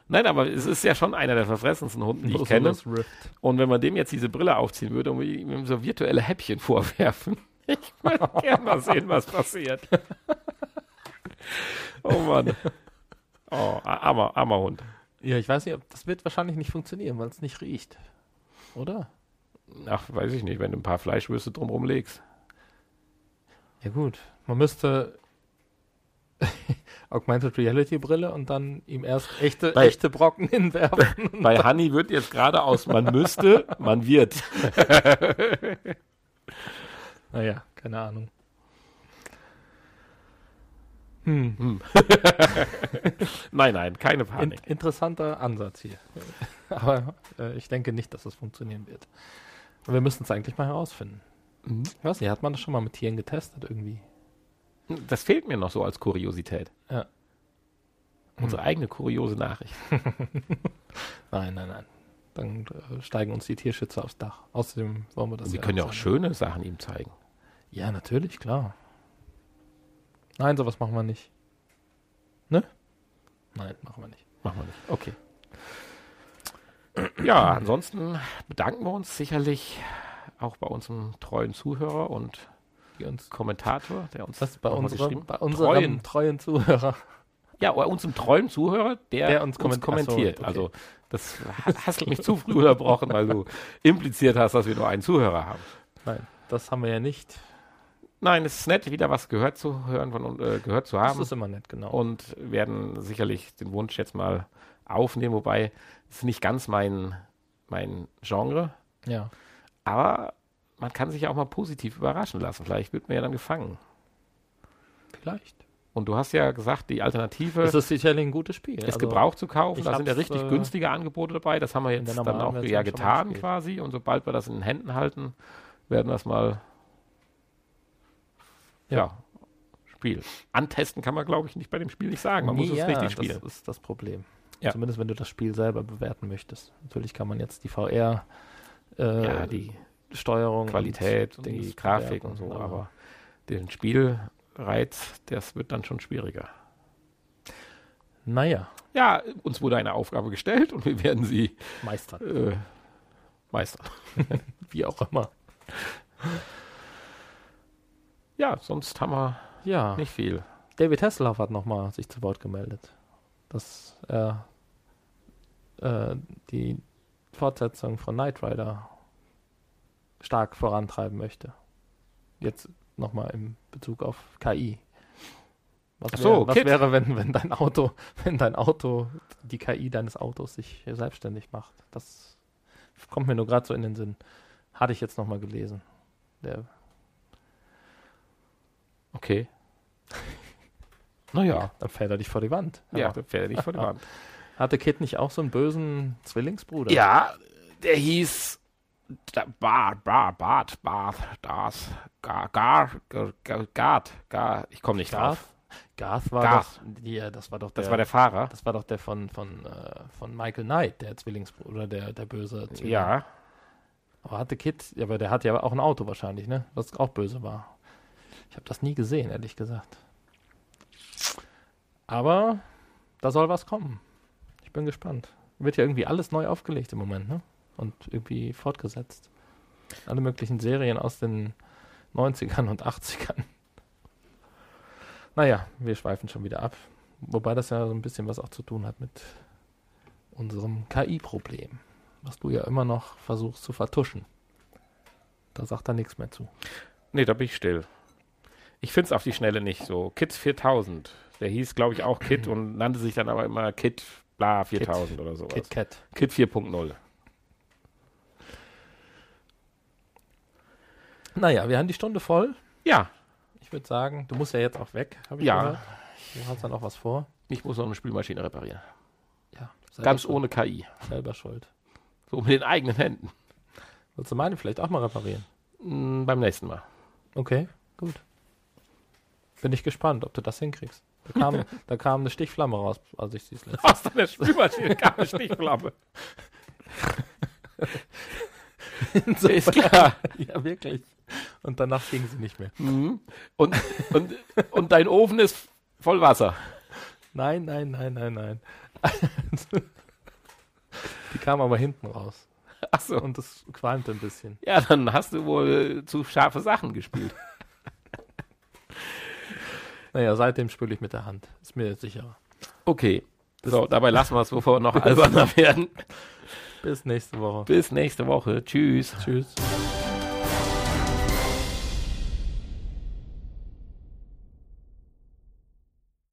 Nein, aber es ist ja schon einer der verfressensten Hunden, die ich kenne. Und wenn man dem jetzt diese Brille aufziehen würde und ihm so virtuelle Häppchen vorwerfen, ich würde gerne mal sehen, was passiert. Oh Mann. Oh, armer, armer Hund. Ja, ich weiß nicht, ob das wird wahrscheinlich nicht funktionieren, weil es nicht riecht. Oder? Ach, weiß ich nicht, wenn du ein paar Fleischwürste drumrum legst. Ja gut, man müsste Augmented Reality Brille und dann ihm erst echte, Bei- echte Brocken hinwerfen. Bei Honey wird jetzt gerade aus, man müsste, man wird. naja, keine Ahnung. Hm. Nein, nein, keine In, Panik. interessanter Ansatz hier. Aber äh, ich denke nicht, dass es funktionieren wird. Wir müssen es eigentlich mal herausfinden. Mhm. Ich weiß nicht, hat man das schon mal mit Tieren getestet irgendwie? Das fehlt mir noch so als Kuriosität. Ja. Unsere eigene kuriose Nachricht. Nein, nein, nein. Dann äh, steigen uns die Tierschützer aufs Dach. Außerdem wollen wir das Und wir können ja auch zeigen. schöne Sachen ihm zeigen. Ja, natürlich, klar. Nein, sowas machen wir nicht. Ne? Nein, machen wir nicht. Machen wir nicht. Okay. Ja, ansonsten bedanken wir uns sicherlich auch bei unserem treuen Zuhörer und uns, Kommentator, der uns das bei unserem, bei unserem treuen, treuen, Zuhörer. ja, bei unserem treuen Zuhörer, der, Der uns uns, komment- kommentiert. So, okay. Also das hast du mich zu früh unterbrochen, weil du impliziert hast, dass wir nur einen Zuhörer haben. Nein, das haben wir ja nicht. Nein, es ist nett, wieder was gehört zu hören, von, äh, gehört zu Das haben. ist immer nett, genau. und werden sicherlich den Wunsch jetzt mal aufnehmen, wobei es nicht ganz mein, mein Genre, ja. aber man kann sich ja auch mal positiv überraschen lassen. Vielleicht wird man ja dann gefangen. Vielleicht. Und du hast ja gesagt, die Alternative Es ist sicherlich ein gutes Spiel. ist Also, gebraucht zu kaufen. Da sind ja richtig äh, günstige Angebote dabei. Das haben wir jetzt dann auch ja getan quasi. Und sobald wir das in den Händen halten, werden wir es mal ja. Spielen. Antesten kann man, glaube ich, nicht bei dem Spiel nicht sagen. Man muss es ja, richtig spielen. Das ist das Problem. Ja. Zumindest wenn du das Spiel selber bewerten möchtest. Natürlich kann man jetzt die VR äh, ja, die Steuerung Qualität und die Grafik und so, aber- aber den Spielreiz, das wird dann schon schwieriger. Naja, Ja, uns wurde eine Aufgabe gestellt und wir werden sie meistern. äh, meistern. Wie auch immer. Ja, sonst haben wir Ja, nicht viel. David Hasselhoff hat nochmal sich zu Wort gemeldet, dass er äh, die Fortsetzung von Knight Rider stark vorantreiben möchte. Jetzt nochmal in Bezug auf KI. Was, so, wär, was wäre, wenn, wenn dein Auto, wenn dein Auto, die KI deines Autos sich selbstständig macht? Das kommt mir nur gerade so in den Sinn. Hatte ich jetzt nochmal gelesen. Der, Okay. Naja, Dann fällt er dich vor die Wand. ja, Aber das wäre nicht vor der Wand. Hatte Kit nicht auch so einen bösen Zwillingsbruder? Ja, der hieß Bart, Bart, Bart, Bart, das, Gar, Gar, Gar, Gar, Gart, Gar, ich komme nicht drauf. Garth war Garth. doch, ja, das war doch der, Das war der Fahrer. das war doch der von, von, äh, von Michael Knight, der Zwillingsbruder, der, der böse Zwilling. Ja, Aber hatte Kit, aber der hatte ja auch ein Auto wahrscheinlich, ne? Was auch böse war. Ich habe das nie gesehen, ehrlich gesagt. Aber da soll was kommen. Ich bin gespannt. Wird ja irgendwie alles neu aufgelegt im Moment, ne? und irgendwie fortgesetzt. Alle möglichen Serien aus den 90ern und 80ern. Naja, wir schweifen schon wieder ab. Wobei das ja so ein bisschen was auch zu tun hat mit unserem KI-Problem, was du ja immer noch versuchst zu vertuschen. Da sagt er nichts mehr zu. Nee, da bin ich still. Ich finde es auf die Schnelle nicht so. Kids 4000. Der hieß, glaube ich, auch Kit und nannte sich dann aber immer Kit bla 4000 Kit, oder sowas. Kit Kat. Kit 4.0. Naja, wir haben die Stunde voll. Ja. Ich würde sagen, du musst ja jetzt auch weg, habe ich ja. gehört. Du hast ja noch was vor. Ich muss noch eine Spülmaschine reparieren. Ja. Ganz schuld. ohne KI. Selber schuld. So mit den eigenen Händen. Willst du meine vielleicht auch mal reparieren? Mm, beim nächsten Mal. Okay, gut. Bin ich gespannt, ob du das hinkriegst. Da kam, da kam eine Stichflamme raus, als ich sie letzte Aus der Spülmaschine kam eine Stichflamme. ist klar. Ja, wirklich. Und danach ging sie nicht mehr. Mhm. Und, und, und dein Ofen ist voll Wasser. Nein, nein, nein, nein, nein. Die kam aber hinten raus. Ach so. Und das qualmte ein bisschen. Ja, dann hast du wohl zu scharfe Sachen gespielt. Naja, seitdem spüle ich mit der Hand. Ist mir sicher. Okay. So, dabei lassen wir es, bevor wir noch alberner werden. Bis nächste Woche. Bis nächste Woche. Tschüss. Tschüss.